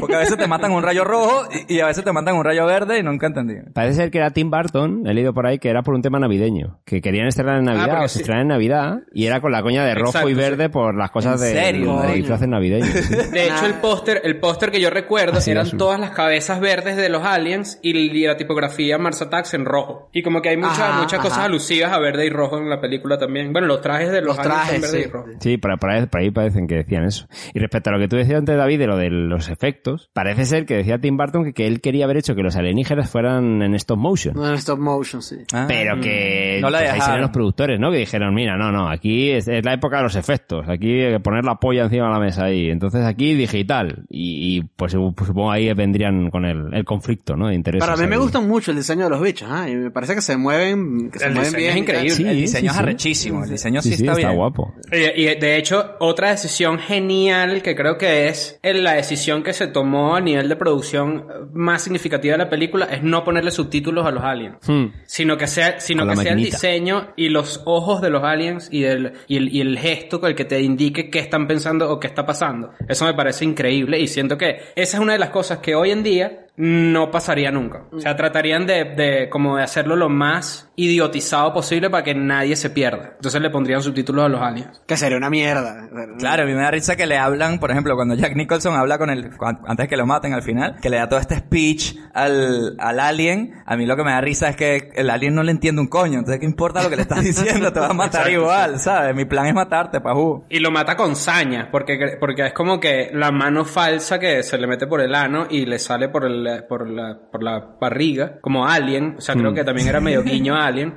Porque a veces te matan un rayo rojo y, y a veces te matan un rayo verde y nunca he entendido. Parece ser que era Tim Burton, he leído por ahí, que era por un tema navideño. Que querían estrenar en Navidad porque o se sí. estrenar en Navidad y era con la coña de rojo Exacto, y sí. verde por las cosas ¿En de serio? los disfraces navideños. sí. (laughs) De hecho, el póster, el póster que yo recuerdo Así eran azul. todas las cabezas verdes de los aliens y, la tipografía Mars Attacks en rojo. Y como que hay muchas, Ajá, muchas cosas ajá. alusivas a verde y rojo en la película también. Bueno, los trajes de los, Los aliens son trajes, verde sí. y rojo. Sí, por, por ahí, por ahí parecen que decían eso. Y respecto a lo que tú decías antes, David, de lo de los efectos, parece ser que decía Tim Burton que, que él quería haber hecho que los alienígenas fueran en stop motion. No en stop motion, sí. Ah, Pero que No la pues ahí serían los productores, ¿no? Que dijeron, mira, no, no, aquí es, es la época de los efectos, aquí hay que poner la polla encima de la mesa ahí. Entonces aquí digital. Y, y, pues, pues supongo ahí vendrían con el, el conflicto, ¿no? De intereses. Pero a mí me ahí. gusta mucho el diseño de los bichos, ¿ah? Y me parece que se mueven, que se El mueven diseño bien. es increíble. Sí, el diseño sí, es sí. arrechísimo, el diseño sí, Sí, sí, está está, bien. guapo. Y, y, de hecho, otra decisión genial que creo que es el- la decisión que se tomó a nivel de producción eh, más significativa de la película es no ponerle subtítulos a los aliens. Hmm. Sino que sea, sino que sea el diseño y los ojos de los aliens y el, y el, y el gesto con el que te indique qué están pensando o qué está pasando. Eso me parece increíble y siento que esa es una de las cosas que hoy en día no pasaría nunca. O sea, tratarían de, de como de hacerlo lo más idiotizado posible para que nadie se pierda. Entonces le pondrían subtítulos a los aliens. Que sería una mierda. Claro, a mí me da risa que le hablan, por ejemplo, cuando Jack Nicholson habla con el, antes que lo maten al final, que le da todo este speech al, al alien, a mí lo que me da risa es que el alien no le entiende un coño, entonces qué importa lo que le estás (laughs) diciendo, te va a matar Exacto, igual, ¿sabes? Mi plan es matarte, pajú. Y lo mata con saña, porque, porque es como que la mano falsa que se le mete por el ano y le sale por, el, por, la, por la barriga, como Alien. O sea, creo que también era medio guiño a Alien.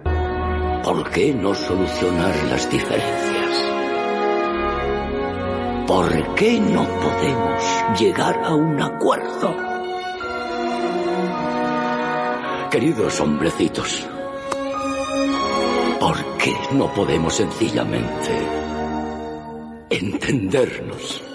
¿Por qué no solucionar las diferencias? ¿Por qué no podemos llegar a un acuerdo? Queridos hombrecitos, ¿por qué no podemos sencillamente entendernos?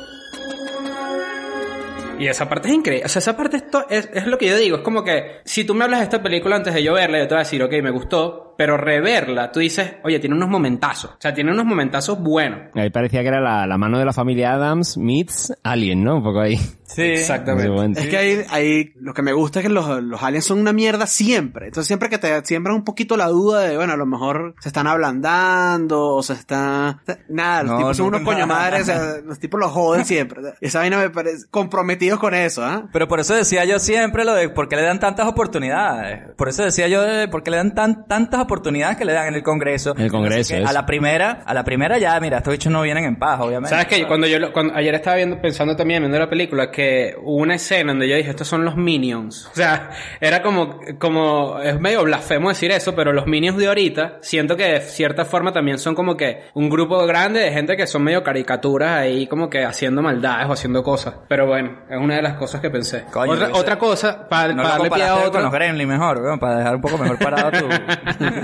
Y esa parte es increíble. O sea, esa parte esto es, es lo que yo digo. Es como que si tú me hablas de esta película antes de yo verla, yo te voy a decir, ok, me gustó. Pero reverla, tú dices, oye, tiene unos momentazos. O sea, tiene unos momentazos buenos. Ahí parecía que era la, la mano de la familia Adams meets Alien, ¿no? Un poco ahí. Sí. Exactamente. Es que ahí, ahí lo que me gusta es que los, los aliens son una mierda siempre. Entonces siempre que te siembran un poquito la duda de, bueno, a lo mejor se están ablandando o se está... Nada, los No, tipos son unos coño nada. madres, o sea, (laughs) los tipos los joden siempre. Esa vaina me parece comprometidos con eso, ¿ah? Pero por eso decía yo siempre lo de por qué le dan tantas oportunidades. Por eso decía yo de por qué le dan tan, tantas oportunidades oportunidades que le dan en el Congreso. En el Congreso, a la primera, a la primera ya, mira, estos bichos no vienen en paz, obviamente. ¿Sabes qué? Cuando yo lo- cuando, ayer estaba viendo, pensando también viendo la película, que hubo una escena donde yo dije, estos son los Minions. O sea, era como, como, es medio blasfemo decir eso, pero los Minions de ahorita, siento que de cierta forma también son como que un grupo grande de gente que son medio caricaturas ahí, como que haciendo maldades o haciendo cosas. Pero bueno, es una de las cosas que pensé. Coño, otra, otra cosa, para, no para darle pie a otro. con los Gremlins mejor, weón, para dejar un poco mejor parado tu... (laughs)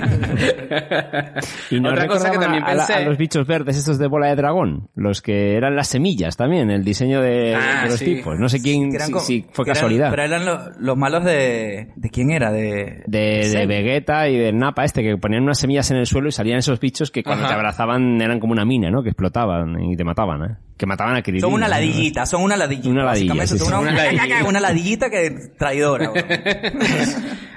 Y no Otra cosa que también a, a la- pensé- a los bichos verdes estos de bola de dragón, los que eran las semillas también, el diseño de, Ah, de los sí. tipos. No sé quién, si, como- si fue eran- casualidad. pero eran los, los malos de... ¿De quién era? De... de, de. Vegeta y del Napa este, que ponían unas semillas en el suelo y salían esos bichos que cuando Ajá. te abrazaban eran como una mina, ¿no? Que explotaban y te mataban, ¿eh? Que mataban a. Son una ¿no? ladillita, son una ladillita. Una ladilla, básicamente, sí, son sí. Una, Una (laughs) ladillita. (laughs) una ladillita que traidora. (laughs)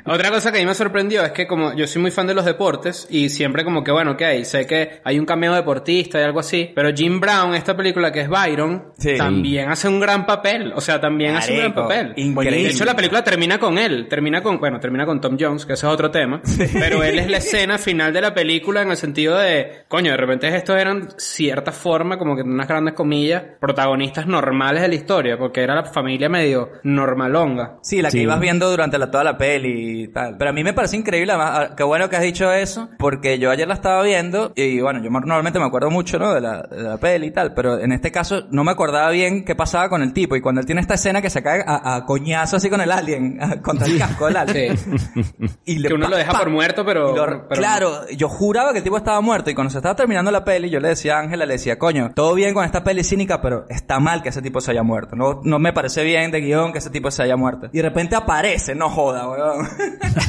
Otra cosa que a mí me sorprendió es que como yo soy muy fan de los deportes y siempre como que bueno, ok, sé que hay un cameo deportista y algo así, pero Jim Brown, esta película que es Byron, Sí. también hace un gran papel, o sea, también hace un gran papel. increíble. De hecho la película termina con él, termina con, bueno, termina con Tom Jones, que ese es otro tema, pero él es la escena final de la película en el sentido de, coño, de repente estos eran cierta forma, como que unas grandes comillas, protagonistas normales de la historia, porque era la familia medio normalonga. Sí, la que Sí. ibas viendo durante la, toda la peli y tal. Pero a mí me parece increíble, además, ah, qué bueno que has dicho eso, porque yo ayer la estaba viendo y bueno, yo normalmente me acuerdo mucho, ¿no? De la, de la peli y tal, pero en este caso no me acordaba bien qué pasaba con el tipo y cuando él tiene esta escena que se cae a, a coñazo así con el alien, (laughs) a- contra el casco del alien. Y le Que uno pa- lo deja pa- por muerto, pero... y lo- pero claro, yo juraba que el tipo estaba muerto y cuando se estaba terminando la peli, yo le decía a Ángela, le decía, coño, todo bien con esta peli cínica, pero está mal que ese tipo se haya muerto. No, no me parece bien de guion que ese tipo se haya muerto. Y de repente aparece, no joda, weón. (laughs)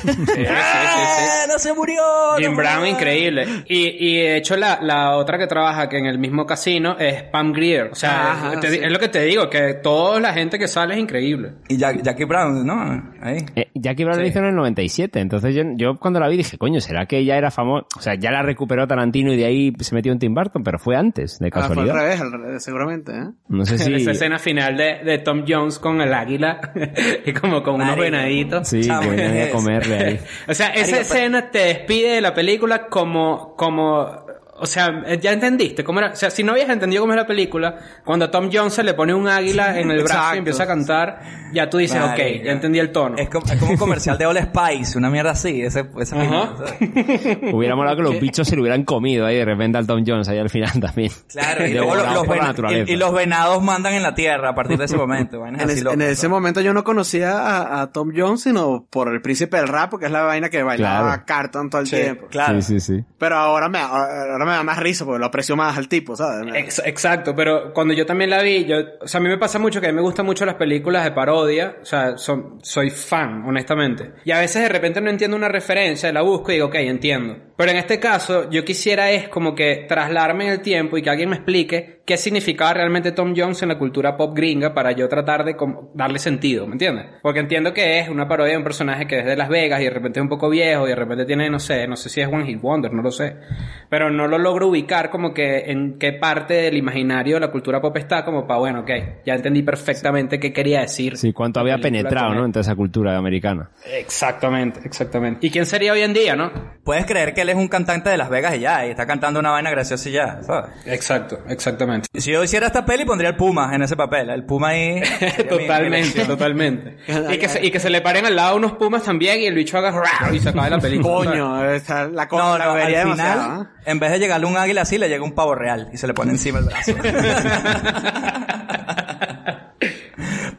Sí, sí, sí, sí. ¡Eh, ¡No se murió! Jim no Brown, increíble. Y, y de hecho, la, la otra que trabaja que en el mismo casino es Pam Grier. O sea, Ajá, te- sí. es lo que te digo, que toda la gente que sale es increíble. Y Jack- Jackie Brown, ¿no? Ahí. Eh, Jackie Brown lo Sí. hizo en el 97, entonces yo, yo cuando la vi dije, coño, ¿será que ya era famoso? O sea, ya la recuperó Tarantino y de ahí se metió en Tim Burton, pero fue antes, de Ah, fue al casualidad. revés, al revés, seguramente, ¿eh? No sé (laughs) si... Esa escena final de, de Tom Jones con el águila (laughs) y como con unos venaditos. Sí, venían a comerle ahí. (laughs) O sea, esa Marico, escena te despide de la película como, como, o sea, eh, ya entendiste cómo era, o sea, si no habías entendido cómo es la película, cuando a Tom Jones se le pone un águila en el (laughs) brazo Exacto. y empieza a cantar, ya tú dices, Marico. ok, ya entendí el tono. Es como, es como un comercial de All Spice, una mierda así, ese, ese ¿sabes? (laughs) Hubiera molado que los bichos se lo hubieran comido ahí de repente al Tom Jones ahí al final también. Claro, y luego los, la y, y los venados mandan en la tierra a partir de ese momento. En, es- locas, en ese ¿sabes? momento yo no conocía a, a Tom Jones, sino por el príncipe del rap, porque es la vaina que bailaba Claro. Carton todo el Sí, tiempo. Claro. Sí, sí, sí. Pero ahora me, ahora me da más risa porque lo aprecio más al tipo, ¿sabes? Me- Ex- exacto, pero cuando yo también la vi, yo, o sea, a mí me pasa mucho que a mí me gustan mucho las películas de parodia, o sea, son, soy fan, honestamente. Y a veces de repente no entiendo una referencia, la busco y digo, ok, entiendo. Pero en este caso, yo quisiera es como que trasladarme en el tiempo y que alguien me explique qué significaba realmente Tom Jones en la cultura pop gringa para yo tratar de como darle sentido, ¿me entiendes? Porque entiendo que es una parodia de un personaje que es de Las Vegas y de repente es un poco viejo y de repente tiene, no sé, no sé si es One Hit Wonder, no lo sé. Pero no lo logro ubicar como que en qué parte del imaginario de la cultura pop está como para, bueno, ok, ya entendí perfectamente qué quería decir. Sí, cuánto había penetrado, ¿no? En toda esa cultura americana. Exactamente, exactamente. ¿Y quién sería hoy en día, no? Puedes creer que él es un cantante de Las Vegas y ya, y está cantando una vaina graciosa y ya, ¿sabes? Exacto, exactamente. Si yo hiciera esta peli, pondría el Puma en ese papel. El Puma ahí. (laughs) totalmente, totalmente. (laughs) Y que, se, y que se le paren al lado unos pumas también y el bicho haga ¡rau! y se acabe la película. Coño, esa- la cosa No, la no, al vería final, ¿eh? en vez de llegarle un águila así, le llega un pavo real y se le pone encima el brazo. (laughs)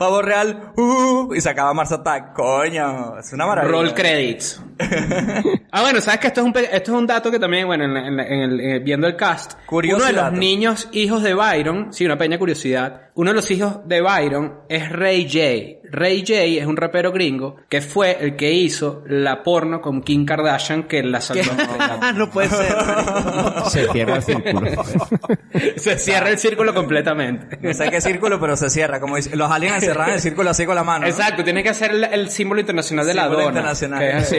pavo real, uh, y se acaba Mars Attack. Coño, es una maravilla. Roll credits. (laughs) ah, bueno, sabes que esto es un, esto es un dato que también, bueno, en, en en el, eh, viendo el cast, Curioso uno de los dato. niños hijos de Byron, sí, una pequeña curiosidad, uno de los hijos de Byron es Ray J. Ray J es un rapero gringo que fue el que hizo la porno con Kim Kardashian que la salvó. Ah, (laughs) no puede ser. (laughs) Se cierra el círculo. (laughs) Se cierra el círculo completamente. No sé qué círculo, pero se cierra. Como dice- los aliens encerraban el círculo así con la mano. ¿no? Exacto, tienes que hacer el, el símbolo internacional de la Símbolo dona. internacional. así.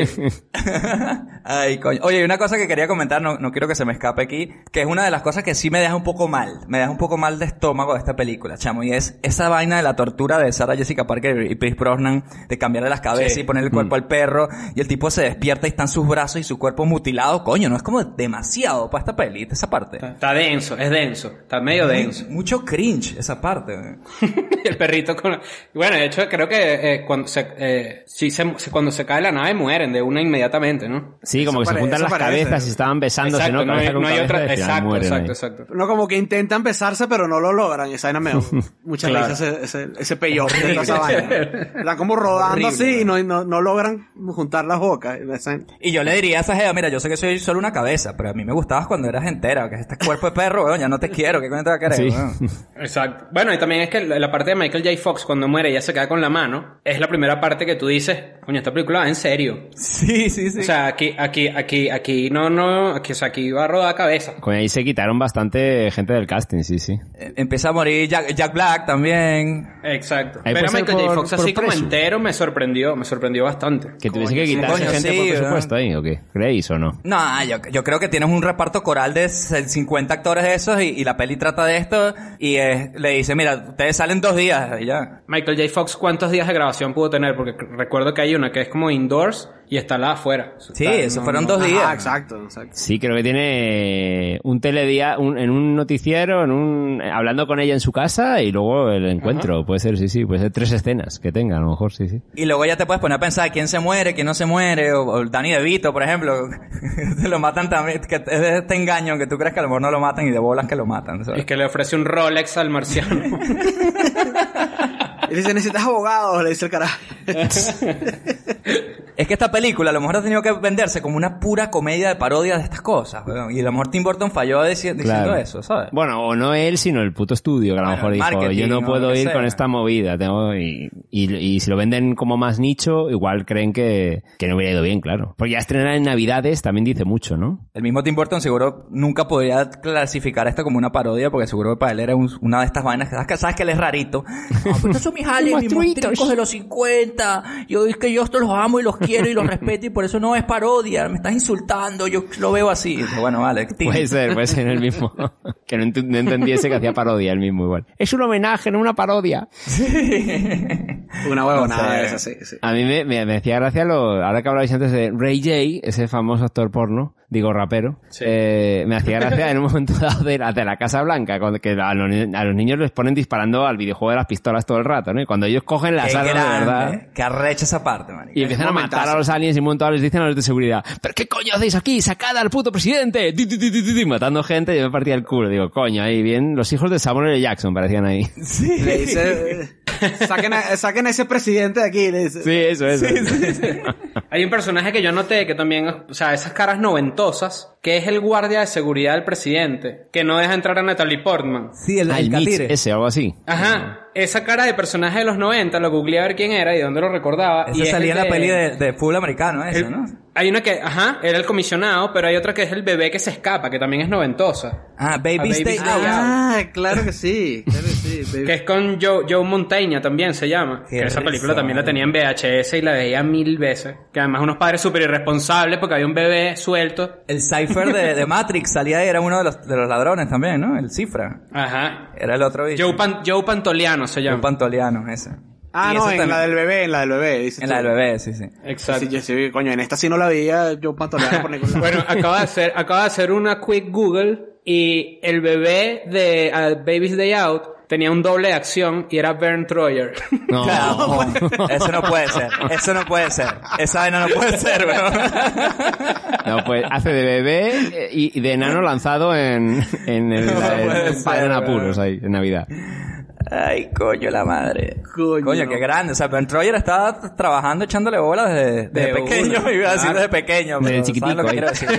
Ay, coño. Oye, hay una cosa que quería comentar, no, no quiero que se me escape aquí, que es una de las cosas que sí me deja un poco mal. Me deja un poco mal de estómago de esta película, chamo. Y es esa vaina de la tortura de Sarah Jessica Parker y Pierce Brosnan de cambiarle las cabezas Sí. y ponerle el Mm. cuerpo al perro y el tipo se despierta y están sus brazos y su cuerpo mutilado. Coño, no es como demasiado para esta peli, esa parte. Está denso, es denso. Está medio denso. Mucho cringe esa parte. (laughs) el perrito con... Bueno, de hecho, creo que eh, cuando, se, eh, sí se, cuando se cae la nave mueren de una inmediatamente, ¿no? Sí, como que se juntan eso las parece. cabezas y estaban besándose, Exacto, ¿no? no hay, no hay otra... final Exacto, mueren exacto, ahí. exacto. No, como que intentan besarse, pero no lo logran. Y esa vaina me da (laughs) mucha Claro. risa ese, ese, ese (laughs) esa vaina. (laughs) Están como rodando Horrible, así y no, no, no logran juntar las bocas. Y yo le diría a esa jeva, mira, yo sé que soy solo una cabeza, pero a mí me gustabas cuando eras entera, que este cuerpo de perro, weón, ya no te quiero, ¿qué coño te va a querer, Sí. weón? Exacto. Bueno, y también es que la parte de Michael J. Fox cuando muere y ya se queda con la mano, es la primera parte que tú dices, coño, esta película va en serio. Sí, sí, sí. O sea, aquí, aquí, aquí, aquí, no, no, aquí, o sea, aquí va a rodar cabeza. Con ahí se quitaron bastante gente del casting, sí, sí. Eh, Empieza a morir Jack, Jack Black también. Exacto. Ahí Pero Michael J. por- Por así como entero me sorprendió, me sorprendió bastante. Que tuviese que quitarse gente sí, por ¿verdad? presupuesto ahí, ¿o qué? ¿Creéis o no? No, yo, yo creo que tienes un reparto coral de 50 actores de esos y, y la peli trata de esto y eh, le dice, mira, ustedes salen dos días y ya. Michael J. Fox, ¿cuántos días de grabación pudo tener? Porque recuerdo que hay una que es como indoors y está la afuera. Sí, Está- eso no, fueron no. dos días. Ah, exacto, exacto. Sí, creo que tiene un teledía, un, en un noticiero, en un, hablando con ella en su casa y luego el encuentro. Puede ser, sí, sí, puede ser tres escenas que tenga, a lo mejor, sí, sí. Y luego ya te puedes poner a pensar quién se muere, quién no se muere, o, o Danny DeVito, por ejemplo, (laughs) te lo matan también, que es de este engaño que tú crees que a lo mejor no lo matan y de bolas que lo matan. ¿sabes? Es que le ofrece un Rolex al marciano. (laughs) Y le dice, necesitas abogados, le dice el carajo. (laughs) Es que esta película a lo mejor ha tenido que venderse como una pura comedia de parodia de estas cosas, weón. Y a lo mejor Tim Burton falló dici- diciendo Claro. eso, ¿sabes? Bueno, o no él, sino el puto estudio, que a lo mejor dijo, yo no puedo ir sea. con esta movida, tengo, y, y, y si lo venden como más nicho, igual creen que, que no hubiera ido bien, claro. Porque ya estrenar en Navidades también dice mucho, ¿no? El mismo Tim Burton seguro nunca podría clasificar esto como una parodia porque seguro que para él era un- una de estas vainas que sabes que, sabes que él es rarito. (laughs) Ah, pero estos son mis aliens, mis monstruos de los 50. Yo es que yo estos los amo y los quiero y los (laughs) respeto y por eso no es parodia. Me estás insultando, yo lo veo así. Bueno, vale. Tim. Puede ser, puede ser el mismo. (laughs) que no, ent- no entendiese que hacía parodia el mismo igual. Es un homenaje, no una parodia. (laughs) Una huevonada No sé. sí, sí. A mí me, me, me hacía gracia lo, ahora que hablabais antes de Ray J, ese famoso actor porno, digo rapero, eh, me hacía gracia en un momento dado de la, de la Casa Blanca, cuando que a los, a los niños les ponen disparando al videojuego de las pistolas todo el rato, ¿no? Y cuando ellos cogen las Qué armas de grande, verdad Que arrecha esa parte, man. y empiezan a matar a los aliens y un montón les dicen a los de seguridad, ¿pero qué coño hacéis aquí? ¡Sacad al puto presidente! Matando gente y yo me partía el culo. Digo, coño, ahí bien, los hijos de Samuel L. Jackson parecían ahí. (laughs) Le dice, eh, saquen a, saquen a ese presidente de aquí, le dice. Sí, eso, eso. (laughs) Hay un personaje que yo noté que también, o sea, esas caras noventosas, que es el guardia de seguridad del presidente, que no deja entrar a Natalie Portman. Sí, el, Ah, el el mix ese, algo así. Ajá, esa cara de personaje de los 90, lo googleé a ver quién era y dónde lo recordaba. y Ese es salía en la peli de, de fútbol americano, ese, el- ¿no? Hay una que, ajá, era el comisionado, pero hay otra que es el bebé que se escapa, que también es noventosa. Ah, Baby Stay Out. Ah, claro que sí. Claro que sí. (laughs) baby. Que es con Joe, Joe Montaña también se llama. Que esa risa, película también la tenía en VHS y la veía mil veces. Que además unos padres súper irresponsables porque había un bebé suelto. El Cypher de, de Matrix salía ahí, era uno de los, de los ladrones también, ¿no? El Cifra. Ajá. Era el otro bicho. Joe, Pan- Joe Pantoliano se llama. pantoliano, ese. Ah, Y no, en también- la del bebé, en la del bebé. dices En tú. la del bebé, sí, sí. Exacto. Sí, yo sí, coño, en esta sí no la veía yo pantoleando por ningún (laughs) lado. Bueno, acaba de hacer, acaba de hacer una quick Google y el bebé de uh, Baby's Day Out tenía un doble de acción y era Bern Troyer. No. (laughs) Eso no puede ser. Eso no puede ser. Esa vaina no puede ser, weón. (laughs) No, pues hace de bebé eh, y de enano lanzado en, en el, No en apuros ahí, en Navidad. Ay, coño, la madre. Coño. Coño, qué grande. O sea, Ben Troyer estaba trabajando echándole bola desde, desde De pequeño. una, Iba a decir claro. desde pequeño. Desde chiquitico, ¿saben lo que ahí. quiero decir?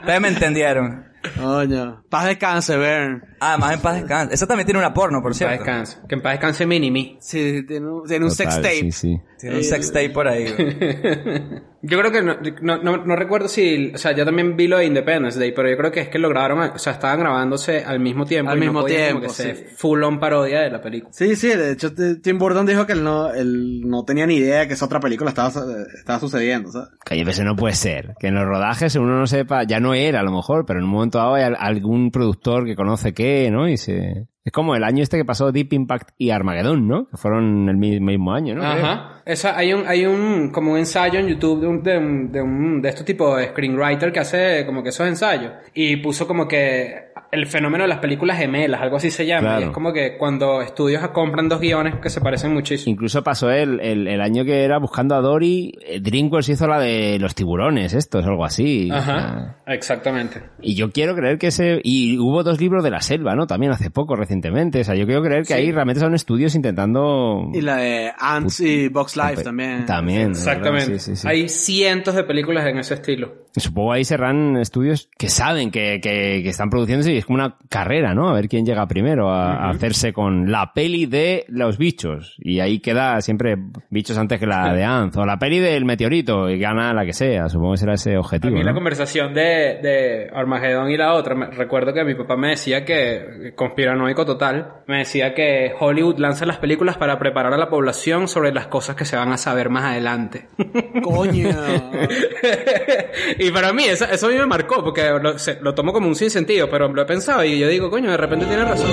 Ustedes me entendieron. Coño. Paz descanse, Bern. Ah, más en paz descanse. Esa también tiene una porno, por Que en paz cierto. descanse. Que en paz descanse Minimi. Sí, tiene un, tiene un sex Total, tape. Sí, sí. Tiene un sex tape por ahí. güey. (laughs) Yo creo que no, no, no, no recuerdo si, o sea, ya también vi lo de Independence Day, pero yo creo que es que lo grabaron, o sea, estaban grabándose al mismo tiempo. Al y no mismo podían como tiempo, que sí. full on parodia de la película. Sí, sí, de hecho Tim Burton dijo que él no, él no tenía ni idea de que esa otra película estaba, estaba sucediendo, ¿sabes? Pero eso no puede ser. Que en los rodajes uno no sepa, ya no era a lo mejor, pero en un momento dado hay al- algún productor que conoce qué, ¿no? Y se... Es como el año este que pasó Deep Impact y Armageddon, ¿no? Que fueron el mi- mismo año, ¿no? Ajá. Esa, hay un, hay un, como un ensayo en YouTube de un, de un, de un, de estos tipos de screenwriter que hace como que esos ensayos. Y puso como que el fenómeno de las películas gemelas, algo así se llama. Claro. Y es como que cuando estudios compran dos guiones que se parecen muchísimo. Incluso pasó el, el, el año que era buscando a Dory, eh, DreamWorks hizo la de los tiburones, estos, algo así. Ajá. Exactamente. Y yo quiero creer que ese... Y hubo dos libros de la selva, ¿no? También hace poco, recientemente. O sea, yo quiero creer que Sí. ahí realmente son estudios intentando... Y la de Ants y Box Life también. También. Exactamente. ¿verdad? Sí, sí, sí. Hay cientos de películas en ese estilo. Supongo ahí serán estudios que saben que, que, que están produciéndose y es como una carrera, ¿no? A ver quién llega primero a, a hacerse con la peli de los bichos. Y ahí queda siempre bichos antes que la de Ant. O la peli del meteorito y gana la que sea. Supongo que será ese A objetivo. mí la conversación de, de Armagedón y la otra, me- recuerdo que mi papá me decía que, conspiranoico total, me decía que Hollywood lanza las películas para preparar a la población sobre las cosas que se van a saber más adelante. Coño. (laughs) (laughs) y para mí, eso, eso a mí me marcó, porque lo, se- lo tomo como un sinsentido, pero lo he pensado y yo digo, coño, de repente tiene razón.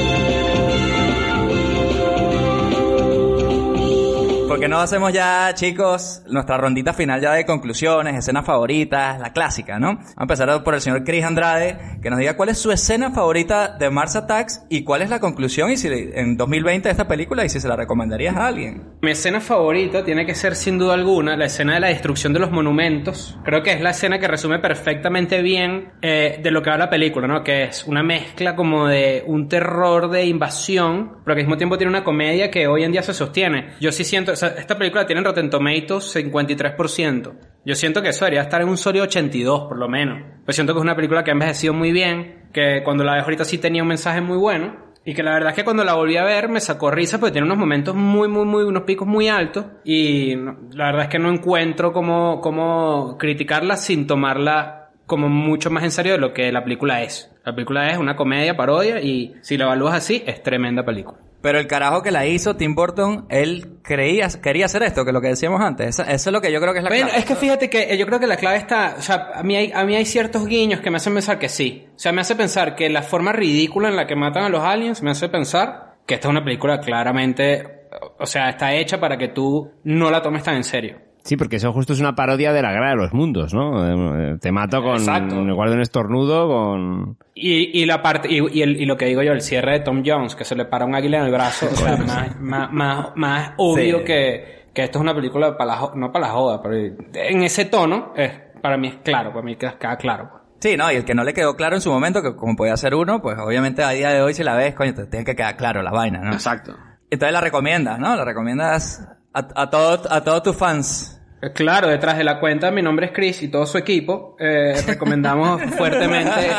¿Por qué no hacemos ya, chicos, nuestra rondita final ya de conclusiones, escenas favoritas, la clásica, ¿no? Vamos a empezar por el señor Chris Andrade, que nos diga cuál es su escena favorita de Mars Attacks y cuál es la conclusión y si en 2020 de esta película y si se la recomendarías a alguien. Mi escena favorita tiene que ser sin duda alguna la escena de la destrucción de los monumentos. Creo que es la escena que resume perfectamente bien eh, de lo que va la película, ¿no? Que es una mezcla como de un terror de invasión, pero que al mismo tiempo tiene una comedia que hoy en día se sostiene. Yo sí siento, esta película tiene en Rotten Tomatoes 53%. Yo siento que eso debería estar en un sólido 82 por lo menos. Pues siento que es una película que ha envejecido muy bien, que cuando la ves ahorita sí tenía un mensaje muy bueno. Y que la verdad es que cuando la volví a ver me sacó risa porque tiene unos momentos muy, muy, muy, unos picos muy altos. Y la verdad es que no encuentro cómo, cómo criticarla sin tomarla como mucho más en serio de lo que la película es. La película es una comedia, parodia y si la evalúas así, es tremenda película. Pero el carajo que la hizo Tim Burton, él creía, quería hacer esto, que es lo que decíamos antes. Eso, eso es lo que yo creo que es la Bueno, clave. es que fíjate que eh, yo creo que la clave está, o sea, a mí, hay, a mí hay ciertos guiños que me hacen pensar que sí. O sea, me hace pensar que la forma ridícula en la que matan a los aliens me hace pensar que esta es una película claramente, o sea, está hecha para que tú no la tomes tan en serio. Sí, porque eso justo es una parodia de la guerra de los mundos, ¿no? Eh, Te mato con... Exacto. Guardo un estornudo con... Y, y la parte, y, y el- y lo que digo yo, el cierre de Tom Jones, que se le para un águila en el brazo, o sea, más, más, más, más obvio Sí. que, que esto es una película para la, no para la joda, pero en ese tono, es, para mí es claro, para mí queda, queda claro. pues. Sí, no, y el que no le quedó claro en su momento, que como podía ser uno, pues obviamente a día de hoy si la ves, coño, te tiene que quedar claro la vaina, ¿no? Exacto. Entonces la recomiendas, ¿no? La recomiendas a, a todos a todos tus fans. Eh, Claro, detrás de la cuenta mi nombre es Chris y todo su equipo. Eh, recomendamos (laughs) fuertemente.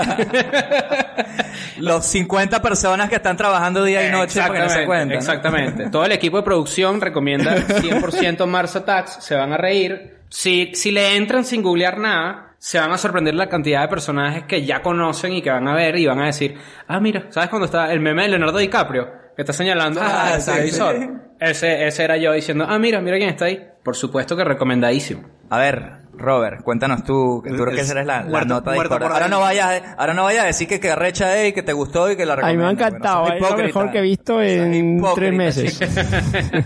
Los 50 personas que están trabajando día y noche para que no se Exactamente, cuenten. ¿no? Exactamente. Todo el equipo de producción recomienda 100% Mars Attacks. Se van a reír. Si, si le entran sin googlear nada, se van a sorprender la cantidad de personajes que ya conocen y que van a ver y van a decir, ah, mira, ¿sabes cuando está el meme de Leonardo DiCaprio? Que está señalando Ah, al sí, televisor. sí. Ese, ese era yo diciendo, ah, mira, mira quién está ahí. Por supuesto que recomendadísimo. A ver, Robert, cuéntanos tú, que tú que eres la, la muerto- nota de Ahora no vayas, ahora no vayas a decir que que arrecha es y que te gustó y que la Ay, me ha encantado. porque Es lo mejor que he visto en tres meses. (laughs)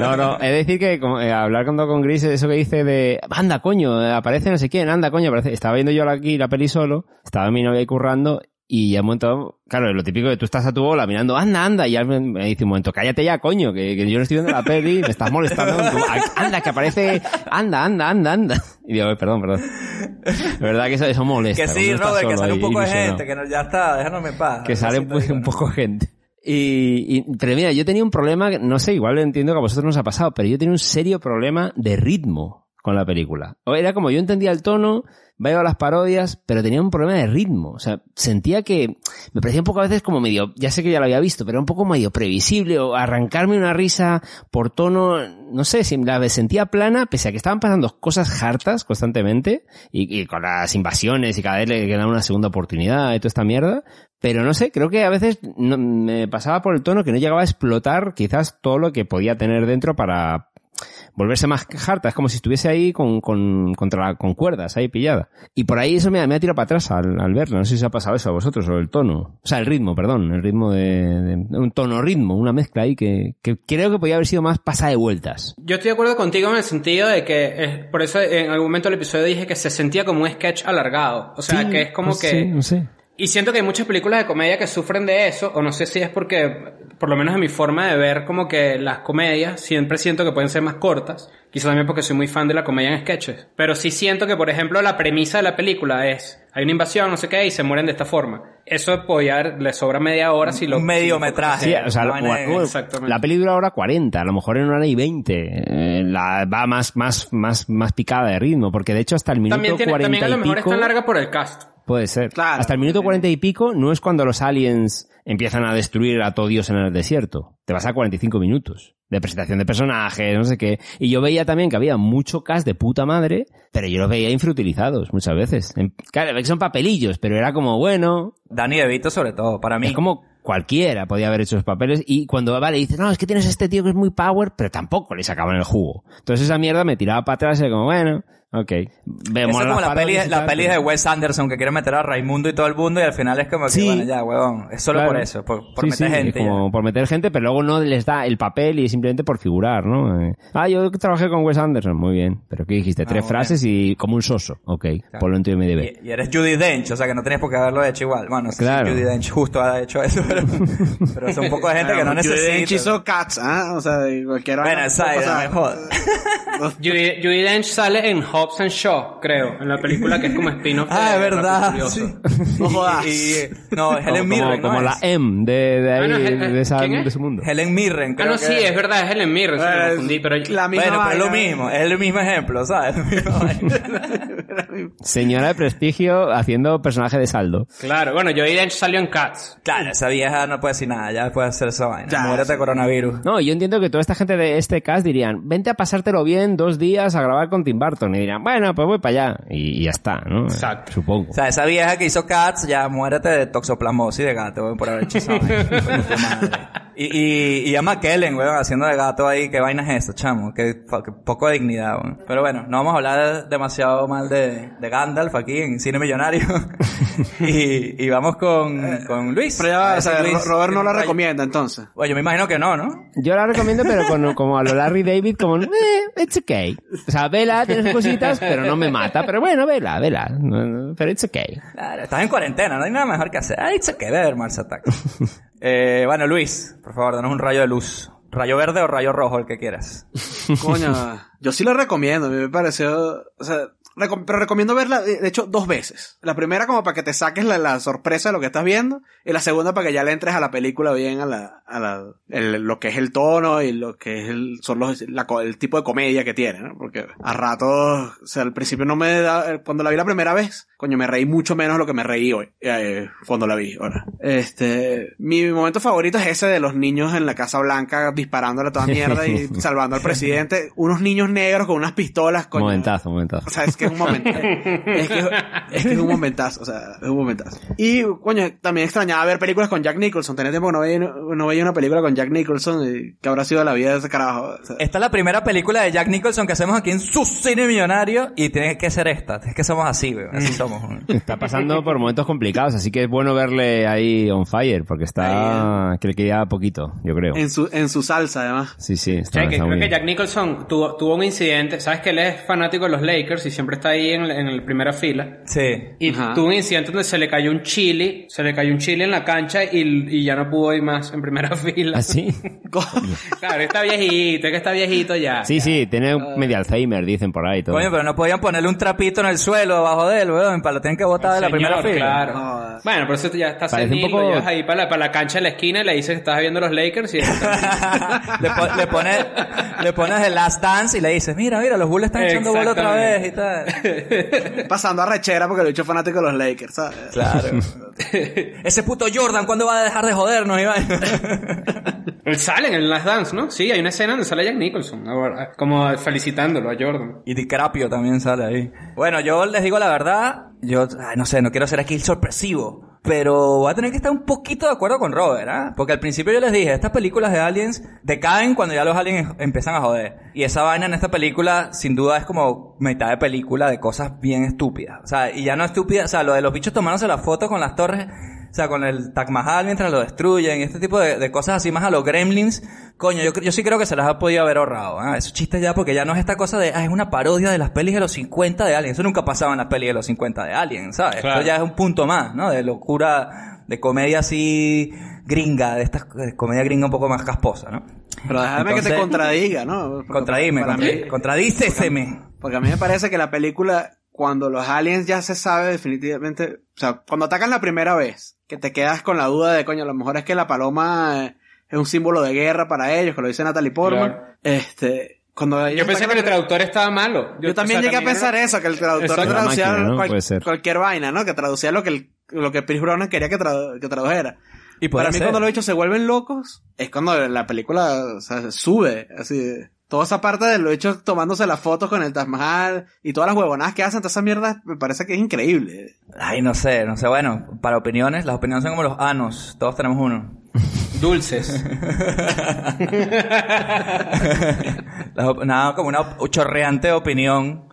No, no, de decir que como, eh, hablar con, con Gris, eso que dice de, anda coño, eh, aparece no sé quién, anda coño, aparece. Estaba viendo yo aquí la peli solo, estaba mi novia ahí currando y ya un momento, claro, lo típico que tú estás a tu bola mirando, anda, anda, y me dice un momento, cállate ya coño, que, que yo no estoy viendo la peli, me estás molestando. Tú, "Ay, anda, que aparece, anda, anda, anda, anda. Y digo, "Ay, perdón, perdón. De verdad que eso, eso molesta. Que sí, Robert, que sale un poco de gente, que no, ya está, déjanos en paz. que sale un ¿no? (laughs) poco gente. Y, y- pero mira, yo tenía un problema, no sé, igual entiendo que a vosotros nos ha pasado, pero yo tenía un serio problema de ritmo con la película. O Era como yo entendía el tono, veo las parodias, pero tenía un problema de ritmo. O sea, sentía que me parecía un poco a veces como medio, ya sé que ya lo había visto, pero un poco medio previsible o arrancarme una risa por tono, no sé, si la sentía plana, pese a que estaban pasando cosas hartas constantemente y, con las invasiones y cada vez le dan una segunda oportunidad y toda esta mierda. Pero no sé, creo que a veces me pasaba por el tono que no llegaba a explotar quizás todo lo que podía tener dentro para, volverse más harta, es como si estuviese ahí con, con, contra la- con cuerdas, ahí pillada. Y por ahí eso me, me ha tirado para atrás al, al verla, no sé si os ha pasado eso a vosotros, o el tono, o sea, el ritmo, perdón, el ritmo de, de- un tono-ritmo, una mezcla ahí que, que creo que podía haber sido más pasada de vueltas. Yo estoy de acuerdo contigo en el sentido de que, eh, por eso en algún momento del episodio dije que se sentía como un sketch alargado. O sea, Sí, que es como pues que... sí, no sé. Y siento que hay muchas películas de comedia que sufren de eso, o no sé si es porque, por lo menos en mi forma de ver, como que las comedias siempre siento que pueden ser más cortas. Quizás también porque soy muy fan de la comedia en sketches. Pero sí siento que, por ejemplo, la premisa de la película es, hay una invasión, no sé qué, y se mueren de esta forma. Eso podía, haber- le sobra media hora si lo... Un mediometraje. Sí, o sea, la, de- exactamente. la peli dura hora 40, a lo mejor en una hora y 20. eh, la, va más, más, más, más picada de ritmo, porque de hecho hasta el minuto También, tiene, 40 también a lo y mejor pico... es tan larga por el cast. Puede ser. Claro. Hasta el minuto 40 y pico no es cuando los aliens empiezan a destruir a todo Dios en el desierto. Te vas a 45 minutos de presentación de personajes, no sé qué. Y yo veía también que había mucho cast de puta madre, pero yo los veía infrautilizados muchas veces. En- Claro, que son papelillos, pero era como, bueno, Danny DeVito sobre todo, para mí. es como cualquiera podía haber hecho esos papeles y cuando vale dices no es que tienes este tío que es muy power pero tampoco le sacaban el jugo entonces esa mierda me tiraba para atrás y era como bueno ok vemos Eso es como las la peli, la de Wes Anderson que quiere meter a Raimundo y todo el mundo y al final es como que, Sí. bueno, ya, huevón. Es solo Claro. por eso, por, por Sí, meter sí, gente. es como por meter gente, pero luego no les da el papel y simplemente por figurar, ¿no? Eh, ah, yo trabajé con Wes Anderson, muy bien. Pero ¿qué dijiste? Tres muy frases y como un soso. Ok, ponlo en tu MDB. Y, y eres Judy Dench, o sea que no tenías por qué haberlo hecho igual. Bueno, no sé Claro. si Judy Dench justo ha hecho eso, pero, (laughs) pero es un poco de gente que no Judy Dench necesita. hizo Cats, ¿ah? O sea, y cualquier Bueno, esa me joda. (laughs) (laughs) Judy, Judy Dench sale en Hobbs and Shaw, creo, en la película que es como spin-off (laughs) de Ah, es verdad, Furioso. sí. No jodas. Y, y- no, Helen como, Mirren, como ¿no la es? M de, de ahí, Ah, no, eh, de, esa, ¿quién es? de su mundo. Helen Mirren, Ah, creo no, que sí, es verdad, es Helen Mirren, sí, me Eh, confundí, pero... la misma Bueno, pero es lo mismo, es el mismo ejemplo, ¿sabes? (laughs) Señora de prestigio haciendo personaje de saldo. Claro, bueno, Judy Dench salió en Cats. claro, esa vieja no puede decir nada, ya puede hacer esa vaina. Ya, Muérete sí. coronavirus. No, yo entiendo que toda esta gente de este cast dirían, vente a pasártelo bien dos días a grabar con Tim Burton. Y dirían, bueno, pues voy para allá. Y, y ya está, ¿no? Exacto. Supongo. O sea, esa vieja que hizo Cats, ya muérete de toxoplasmosis de gato, weón, por haber hecho. (laughs) Y, y, y a McKellen, weón, haciendo de gato ahí, qué vaina es eso, chamo, qué, qué poco de dignidad, weón. Pero bueno, no vamos a hablar demasiado mal de, de Gandalf aquí en Cine Millonario. (laughs) y, y vamos con, con Luis. Pero ya o sea, Luis Ro- Robert no la un rayo- recomienda entonces. Bueno, yo me imagino que no, ¿no? Yo la recomiendo, pero con, como a lo Larry David, como, eh, it's okay. O sea, vela, tiene sus cositas, pero no me mata. Pero bueno, vela, vela. No, no, Pero it's okay. Claro, estás en cuarentena, no hay nada mejor que hacer. Ay, se que ver Mars Attack. eh, bueno, Luis, por favor, danos un rayo de luz. Rayo verde o rayo rojo, el que quieras. Coño, yo sí lo recomiendo. A mí me pareció, o sea, pero recomiendo verla, de hecho, dos veces. La primera como para que te saques la, la sorpresa de lo que estás viendo. Y la segunda para que ya le entres a la película bien a la, a la, el- lo que es el tono y lo que es el, son los, la el tipo de comedia que tiene, ¿no? Porque a ratos, o sea, al principio no me da, cuando la vi la primera vez, coño, me reí mucho menos de lo que me reí hoy, eh, cuando la vi, ahora. Este, mi momento favorito es ese de los niños en la Casa Blanca disparándole a toda mierda y (laughs) salvando al presidente. Unos niños negros con unas pistolas, coño. Momentazo, momentazo. O sea, es que es un momento. es, que, es que es un momentazo, o sea, es un momentazo. Y, coño, también extrañaba ver películas con Jack Nicholson. Tenía tiempo que no veía, no veía una película con Jack Nicholson y que habrá sido la vida de ese carajo. O sea, Esta es la primera película de Jack Nicholson que hacemos aquí en su cine millonario y tiene que ser esta. Es que somos así, weón. Así somos. weón. Está pasando por momentos complicados, así que es bueno verle ahí on fire, porque está, que le queda poquito, yo creo. en su, en su salsa, además. Sí, sí, O está, sea, que está creo muy que bien. Jack Nicholson tuvo, tuvo un incidente. Sabes que él es fanático de los Lakers y siempre está ahí en, en la primera fila. Sí. Y Ajá. tuvo un incidente donde se le cayó un chili, se le cayó un chili en la cancha y, y ya no pudo ir más en primera (laughs) fila. ¿Ah, sí? (laughs) Claro, está viejito, es que está viejito ya. Sí, sí, tiene medio Alzheimer, dicen por ahí. Todo. Coño, pero no podían ponerle un trapito en el suelo abajo de él, weón. Para lo tienen que botar de la Señor, primera fila. claro. Joder. Bueno, por eso ya está Parece un senil, poco- lo llevas ahí para la, para la cancha de la esquina y le dices que estás viendo los Lakers y (laughs) le, po- le pones le pones el last dance y le dices, mira, mira, los Bulls están echando bola otra vez y tal. (laughs) Pasando a rechera porque lo he hecho fanático de los Lakers, ¿sabes? Claro. (laughs) Ese puto Jordan, ¿cuándo va a dejar de jodernos, Iván? Él sale en el Last Dance, ¿no? Sí, hay una escena donde sale Jack Nicholson, como felicitándolo a Jordan. y DiCaprio también sale ahí. Bueno, yo les digo la verdad, yo, ay, no sé, no quiero ser aquí el sorpresivo. Pero voy a tener que estar un poquito de acuerdo con Robert, ¿ah? Porque al principio yo les dije, estas películas de aliens decaen cuando ya los aliens empiezan a joder. Y esa vaina en esta película, sin duda, es como mitad de película de cosas bien estúpidas. O sea, y ya no estúpidas, o sea, lo de los bichos tomándose la foto con las torres, o sea, con el Taj Mahal mientras lo destruyen, y este tipo de, de cosas así más a los gremlins, coño, yo, yo sí creo que se las ha podido haber ahorrado, ¿ah? Esos chistes ya, porque ya no es esta cosa de, ah, es una parodia de las pelis de los 50 de Alien. Eso nunca pasaba en las pelis de los 50 de Alien, ¿sabes? Claro. Esto ya es un punto más, ¿no? De locura, de comedia así gringa, de esta de comedia gringa un poco más casposa, ¿no? Pero déjame que te contradiga, ¿no? Porque Contradime, contradíceseme. Porque a mí me parece que la película, cuando los aliens ya se sabe definitivamente, o sea, cuando atacan la primera vez, que te quedas con la duda de, coño, a lo mejor es que la paloma eh, es un símbolo de guerra para ellos, que lo dice Natalie Portman. Claro. Este, cuando ellos Yo pensé que el traductor estaba malo. Yo, también o sea, llegué a pensar era- eso, que el traductor Exacto. traducía cualquier vaina, ¿no? Que traducía lo que el, lo que Chris Brown quería que, tradu- que tradujera. Y Para mí ser. cuando los bichos se vuelven locos, es cuando la película o sea, sube, así. Toda esa parte de los bichos tomándose las fotos con el Taj Mahal y todas las huevonadas que hacen, toda esa mierda, me parece que es increíble. Ay, no sé, no sé. Bueno, para opiniones, las opiniones son como los anos. Todos tenemos uno. (laughs) Dulces. (laughs) Nada, como una chorreante opinión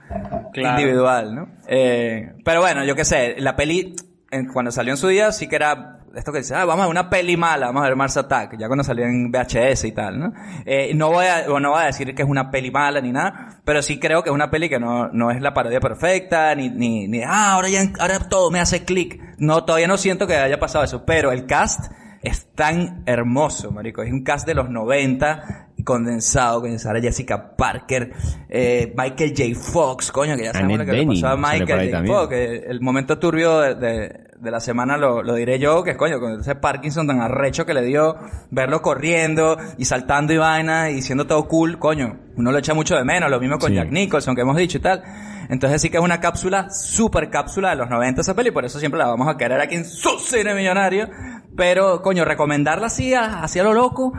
Claro. individual, ¿no? Eh, pero bueno, yo qué sé, la peli, en- cuando salió en su día, sí que era esto que dice, ah, vamos a ver una peli mala, vamos a ver Mars Attack, ya cuando salió en VHS y tal, ¿no? Eh, no voy a, no voy a decir que es una peli mala ni nada, pero sí creo que es una peli que no, no es la parodia perfecta, ni, ni, ni, ah, ahora ya, ahora todo me hace clic. No, todavía no siento que haya pasado eso, pero el cast es tan hermoso, marico. Es un cast de los 90 condensado, con Sarah Jessica Parker, eh, Michael J. Fox, coño, que ya sabemos lo que le pasó a Michael J. Fox, que el momento turbio de, de- de la semana lo, lo diré yo, que es coño, con ese Parkinson tan arrecho que le dio, verlo corriendo y saltando y vaina y siendo todo cool, coño, uno lo echa mucho de menos, lo mismo con Sí. Jack Nicholson que hemos dicho y tal. Entonces sí que es una cápsula, super cápsula de los 90 esa peli, por eso siempre la vamos a querer aquí en su cine millonario. Pero, coño, recomendarla así, a- así a lo loco,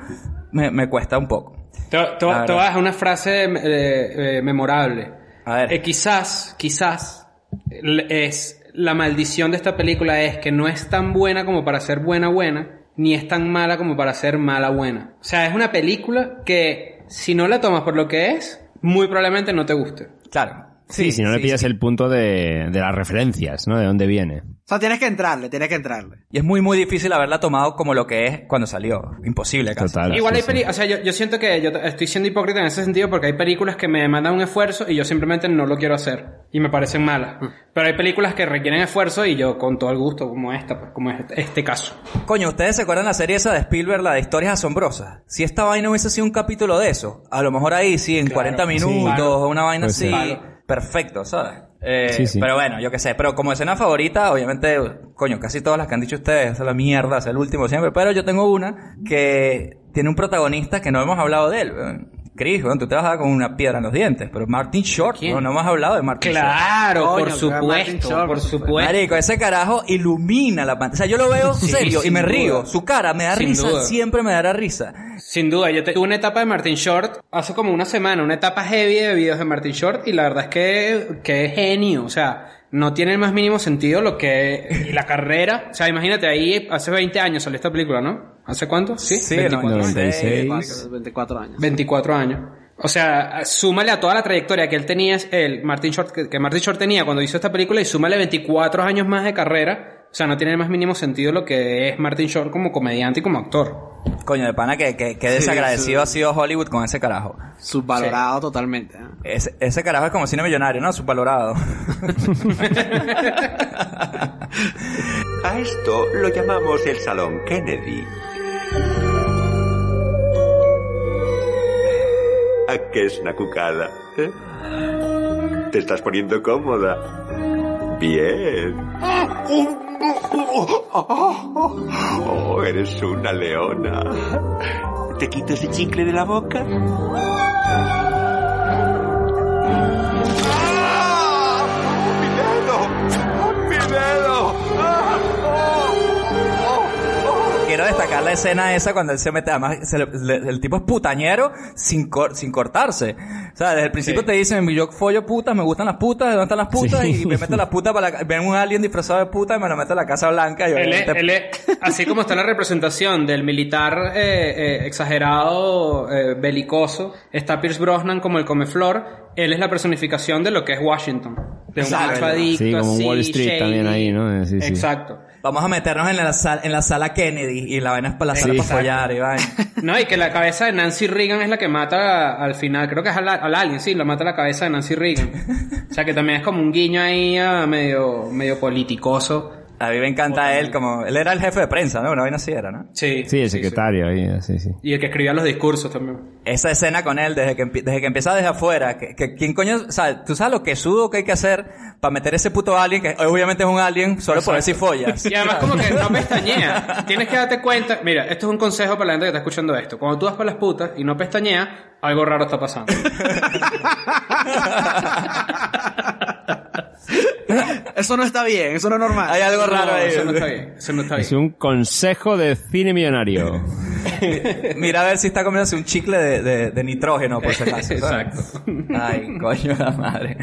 me, me cuesta un poco. Dejar una frase eh, eh, memorable. A ver. Eh, quizás, quizás, es la maldición de esta película es que no es tan buena como para ser buena buena, ni es tan mala como para ser mala buena. O sea, es una película que si no la tomas por lo que es, muy probablemente no te guste. Claro. Sí, si no le pillas el punto de, de las referencias, ¿no? De dónde viene. O sea, tienes que entrarle, tienes que entrarle. Y es muy, muy difícil haberla tomado como lo que es cuando salió. Imposible casi. Total. Igual sí, hay sí. o sea, yo, yo siento que yo estoy siendo hipócrita en ese sentido porque hay películas que me demandan un esfuerzo y yo simplemente no lo quiero hacer y me parecen malas. Pero hay películas que requieren esfuerzo y yo con todo el gusto, como esta, pues, como este, este caso. Coño, ¿ustedes se acuerdan la serie esa de Spielberg, la de historias asombrosas? Si esta vaina hubiese sido un capítulo de eso, a lo mejor ahí sí, en 40 minutos, Claro. o una vaina Puede así, ser. Perfecto, ¿sabes? Eh, Sí, sí. Pero bueno, yo qué sé. Pero como escena favorita, obviamente, coño, casi todas las que han dicho ustedes, es la mierda, es el último siempre. Pero yo tengo una que tiene un protagonista que no hemos hablado de él. Chris, bueno, tú te vas a dar con una piedra en los dientes, pero Martin Short, no, no hemos hablado de Martin Short. Claro, por supuesto, Short, por supuesto. Marico, ese carajo ilumina la pantalla. O sea, yo lo veo Sí, serio y me río. Su cara me da Sin risa, duda. siempre me dará risa. Sin duda, yo te- tuve una etapa de Martin Short hace como una semana, una etapa heavy de videos de Martin Short y la verdad es que, que es genio, o sea, no tiene el más mínimo sentido lo que... Y la carrera, (laughs) o sea, imagínate, ahí hace 20 años salió esta película, ¿no? ¿Hace cuánto? Sí, Sí, 24 años. 96. 24 años. 24 años. O sea, súmale a toda la trayectoria que él tenía, el Martin Short, que, que Martin Short tenía cuando hizo esta película y súmale 24 años más de carrera. O sea, no tiene el más mínimo sentido lo que es Martin Short como comediante y como actor. Coño, de pana que, que, que desagradecido ha sido Hollywood con ese carajo. Subvalorado totalmente. ¿eh? Ese, ese carajo es como cine millonario, ¿no? Subvalorado. (laughs) A esto lo llamamos el Salón Kennedy. ¿A qué es una cucada? eh? ¿Te estás poniendo cómoda? Bien. Oh, eres una leona. ¿Te quito ese chicle de la boca? Quiero destacar la escena esa cuando él se mete, además se le- le- el tipo es putañero sin, cor- sin cortarse. O sea, desde el principio te dicen, yo follo putas, me gustan las putas, ¿de dónde están las putas? Sí. Y me meto las putas para la, ven un alien disfrazado de puta y me lo meto a la Casa Blanca y Él es- él es- así como está la representación del militar eh, eh, exagerado, eh, belicoso, está Pierce Brosnan como el comeflor, él es la personificación de lo que es Washington. De un Exacto. macho adicto, Sí, como un Wall Street shady. también ahí, ¿no? Sí, sí. Exacto. Vamos a meternos en la, sala, en la sala Kennedy y la vaina es para la sala Sí. para follar y vaina. (laughs) No, y que la cabeza de Nancy Reagan es la que mata al final, creo que es al, al alien, sí, lo mata la cabeza de Nancy Reagan. o sea que también es como un guiño ahí a medio, medio politicoso. A mí me encanta él como... Él era el jefe de prensa, ¿no? Una vaina así era, ¿no? Sí. Sí, el secretario ahí, sí, sí. Y el que escribía los discursos también. Esa escena con él, desde que, desde que empieza desde afuera, que, que ¿quién coño, o sea, tú sabes lo que sudo que hay que hacer para meter ese puto alien, que obviamente es un alien, solo por ver si follas. Y además como que no pestañea. Tienes que darte cuenta. Mira, esto es un consejo para la gente que está escuchando esto. Cuando tú vas para las putas y no pestañeas, algo raro está pasando. (laughs) (laughs) Eso no está bien, eso no es normal. Hay algo raro ahí. Eso no está bien. Eso no está Es bien. un consejo de cine millonario. (laughs) Mira a ver si está comiéndose un chicle de, de- de nitrógeno, por si acaso. Exacto. Ay, coño la madre.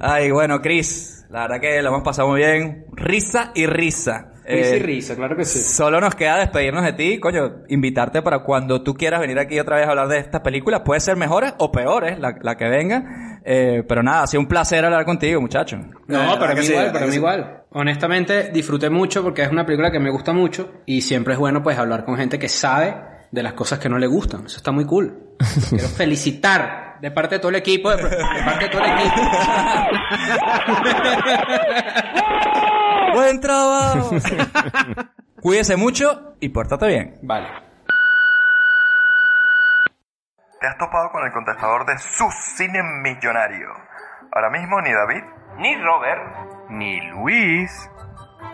Ay, bueno, Chris, la verdad que lo hemos pasado muy bien. Risa y risa. Risa y Eh, risa, claro que sí. Solo nos queda despedirnos de ti, coño, invitarte para cuando tú quieras venir aquí otra vez a hablar de estas películas. Puede ser mejores o peores, la, la que venga. Eh, pero nada, ha sido un placer hablar contigo, muchacho. No, para mí sí, igual, para mí sí. igual. Honestamente, disfruté mucho porque es una película que me gusta mucho y siempre es bueno pues hablar con gente que sabe de las cosas que no le gustan. Eso está muy cool. (laughs) Quiero felicitar de parte de todo el equipo, de, de parte de todo el equipo. (laughs) Buen trabajo. (laughs) Cuídese mucho y pórtate bien. Vale. Te has topado con el contestador de su cine millonario. Ahora mismo ni David, ni Robert, ni Luis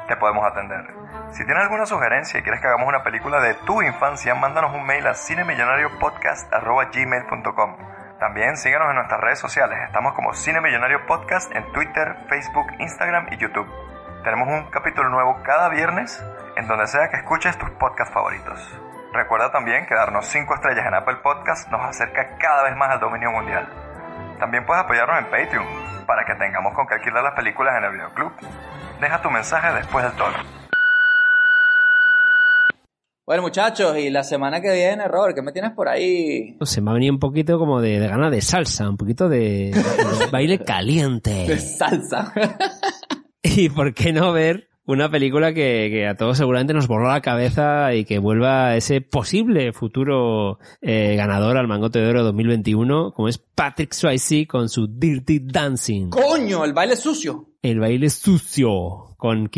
te podemos atender. Si tienes alguna sugerencia y quieres que hagamos una película de tu infancia, mándanos un mail a cinemillonariopodcast.gmail.com También síguenos en nuestras redes sociales. Estamos como Cine Millonario Podcast en Twitter, Facebook, Instagram y YouTube. Tenemos un capítulo nuevo cada viernes en donde sea que escuches tus podcasts favoritos. Recuerda también que darnos 5 estrellas en Apple Podcast nos acerca cada vez más al dominio mundial. También puedes apoyarnos en Patreon para que tengamos con qué alquilar las películas en el videoclub. Deja tu mensaje después del tono. Bueno, muchachos, y la semana que viene, Robert, ¿qué me tienes por ahí? Se me ha venido un poquito como de, de gana de salsa, un poquito de, de baile caliente. (laughs) De salsa. (laughs) Y por qué no ver una película que, a todos seguramente nos borró la cabeza y que vuelva ese posible futuro eh, ganador al Mangote de Oro 2021, como es Patrick Swayze con su Dirty Dancing. ¡Coño! El baile sucio. El baile sucio con,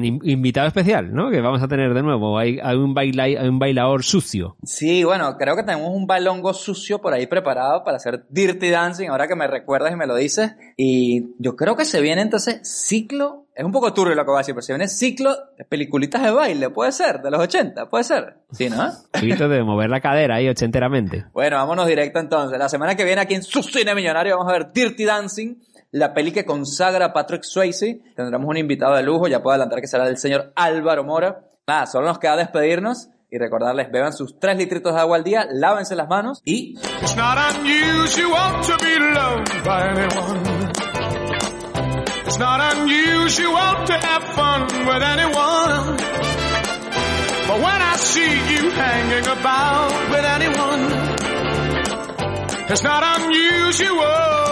invitado especial, ¿no? Que vamos a tener de nuevo. Hay, hay un, baila, hay un bailador sucio. Sí, bueno, creo que tenemos un bailongo sucio por ahí preparado para hacer Dirty Dancing, ahora que me recuerdas y me lo dices. Y yo creo que se viene entonces ciclo, es un poco turbio lo que voy a decir, pero se viene ciclo de peliculitas de baile, puede ser, de los 80, puede ser. Sí, ¿no? Poquito de mover la cadera ahí ochenteramente. Bueno, vámonos directo entonces. La semana que viene aquí en su cine millonario vamos a ver Dirty Dancing, la peli que consagra a Patrick Swayze. Tendremos un invitado de lujo, ya puedo adelantar que será el señor Álvaro Mora. Nada, solo nos queda despedirnos y recordarles, beban sus 3 litritos de agua al día, lávense las manos y... It's not unusual by anyone. It's not unusual to have fun with anyone. But when I see you hanging about with anyone, it's not unusual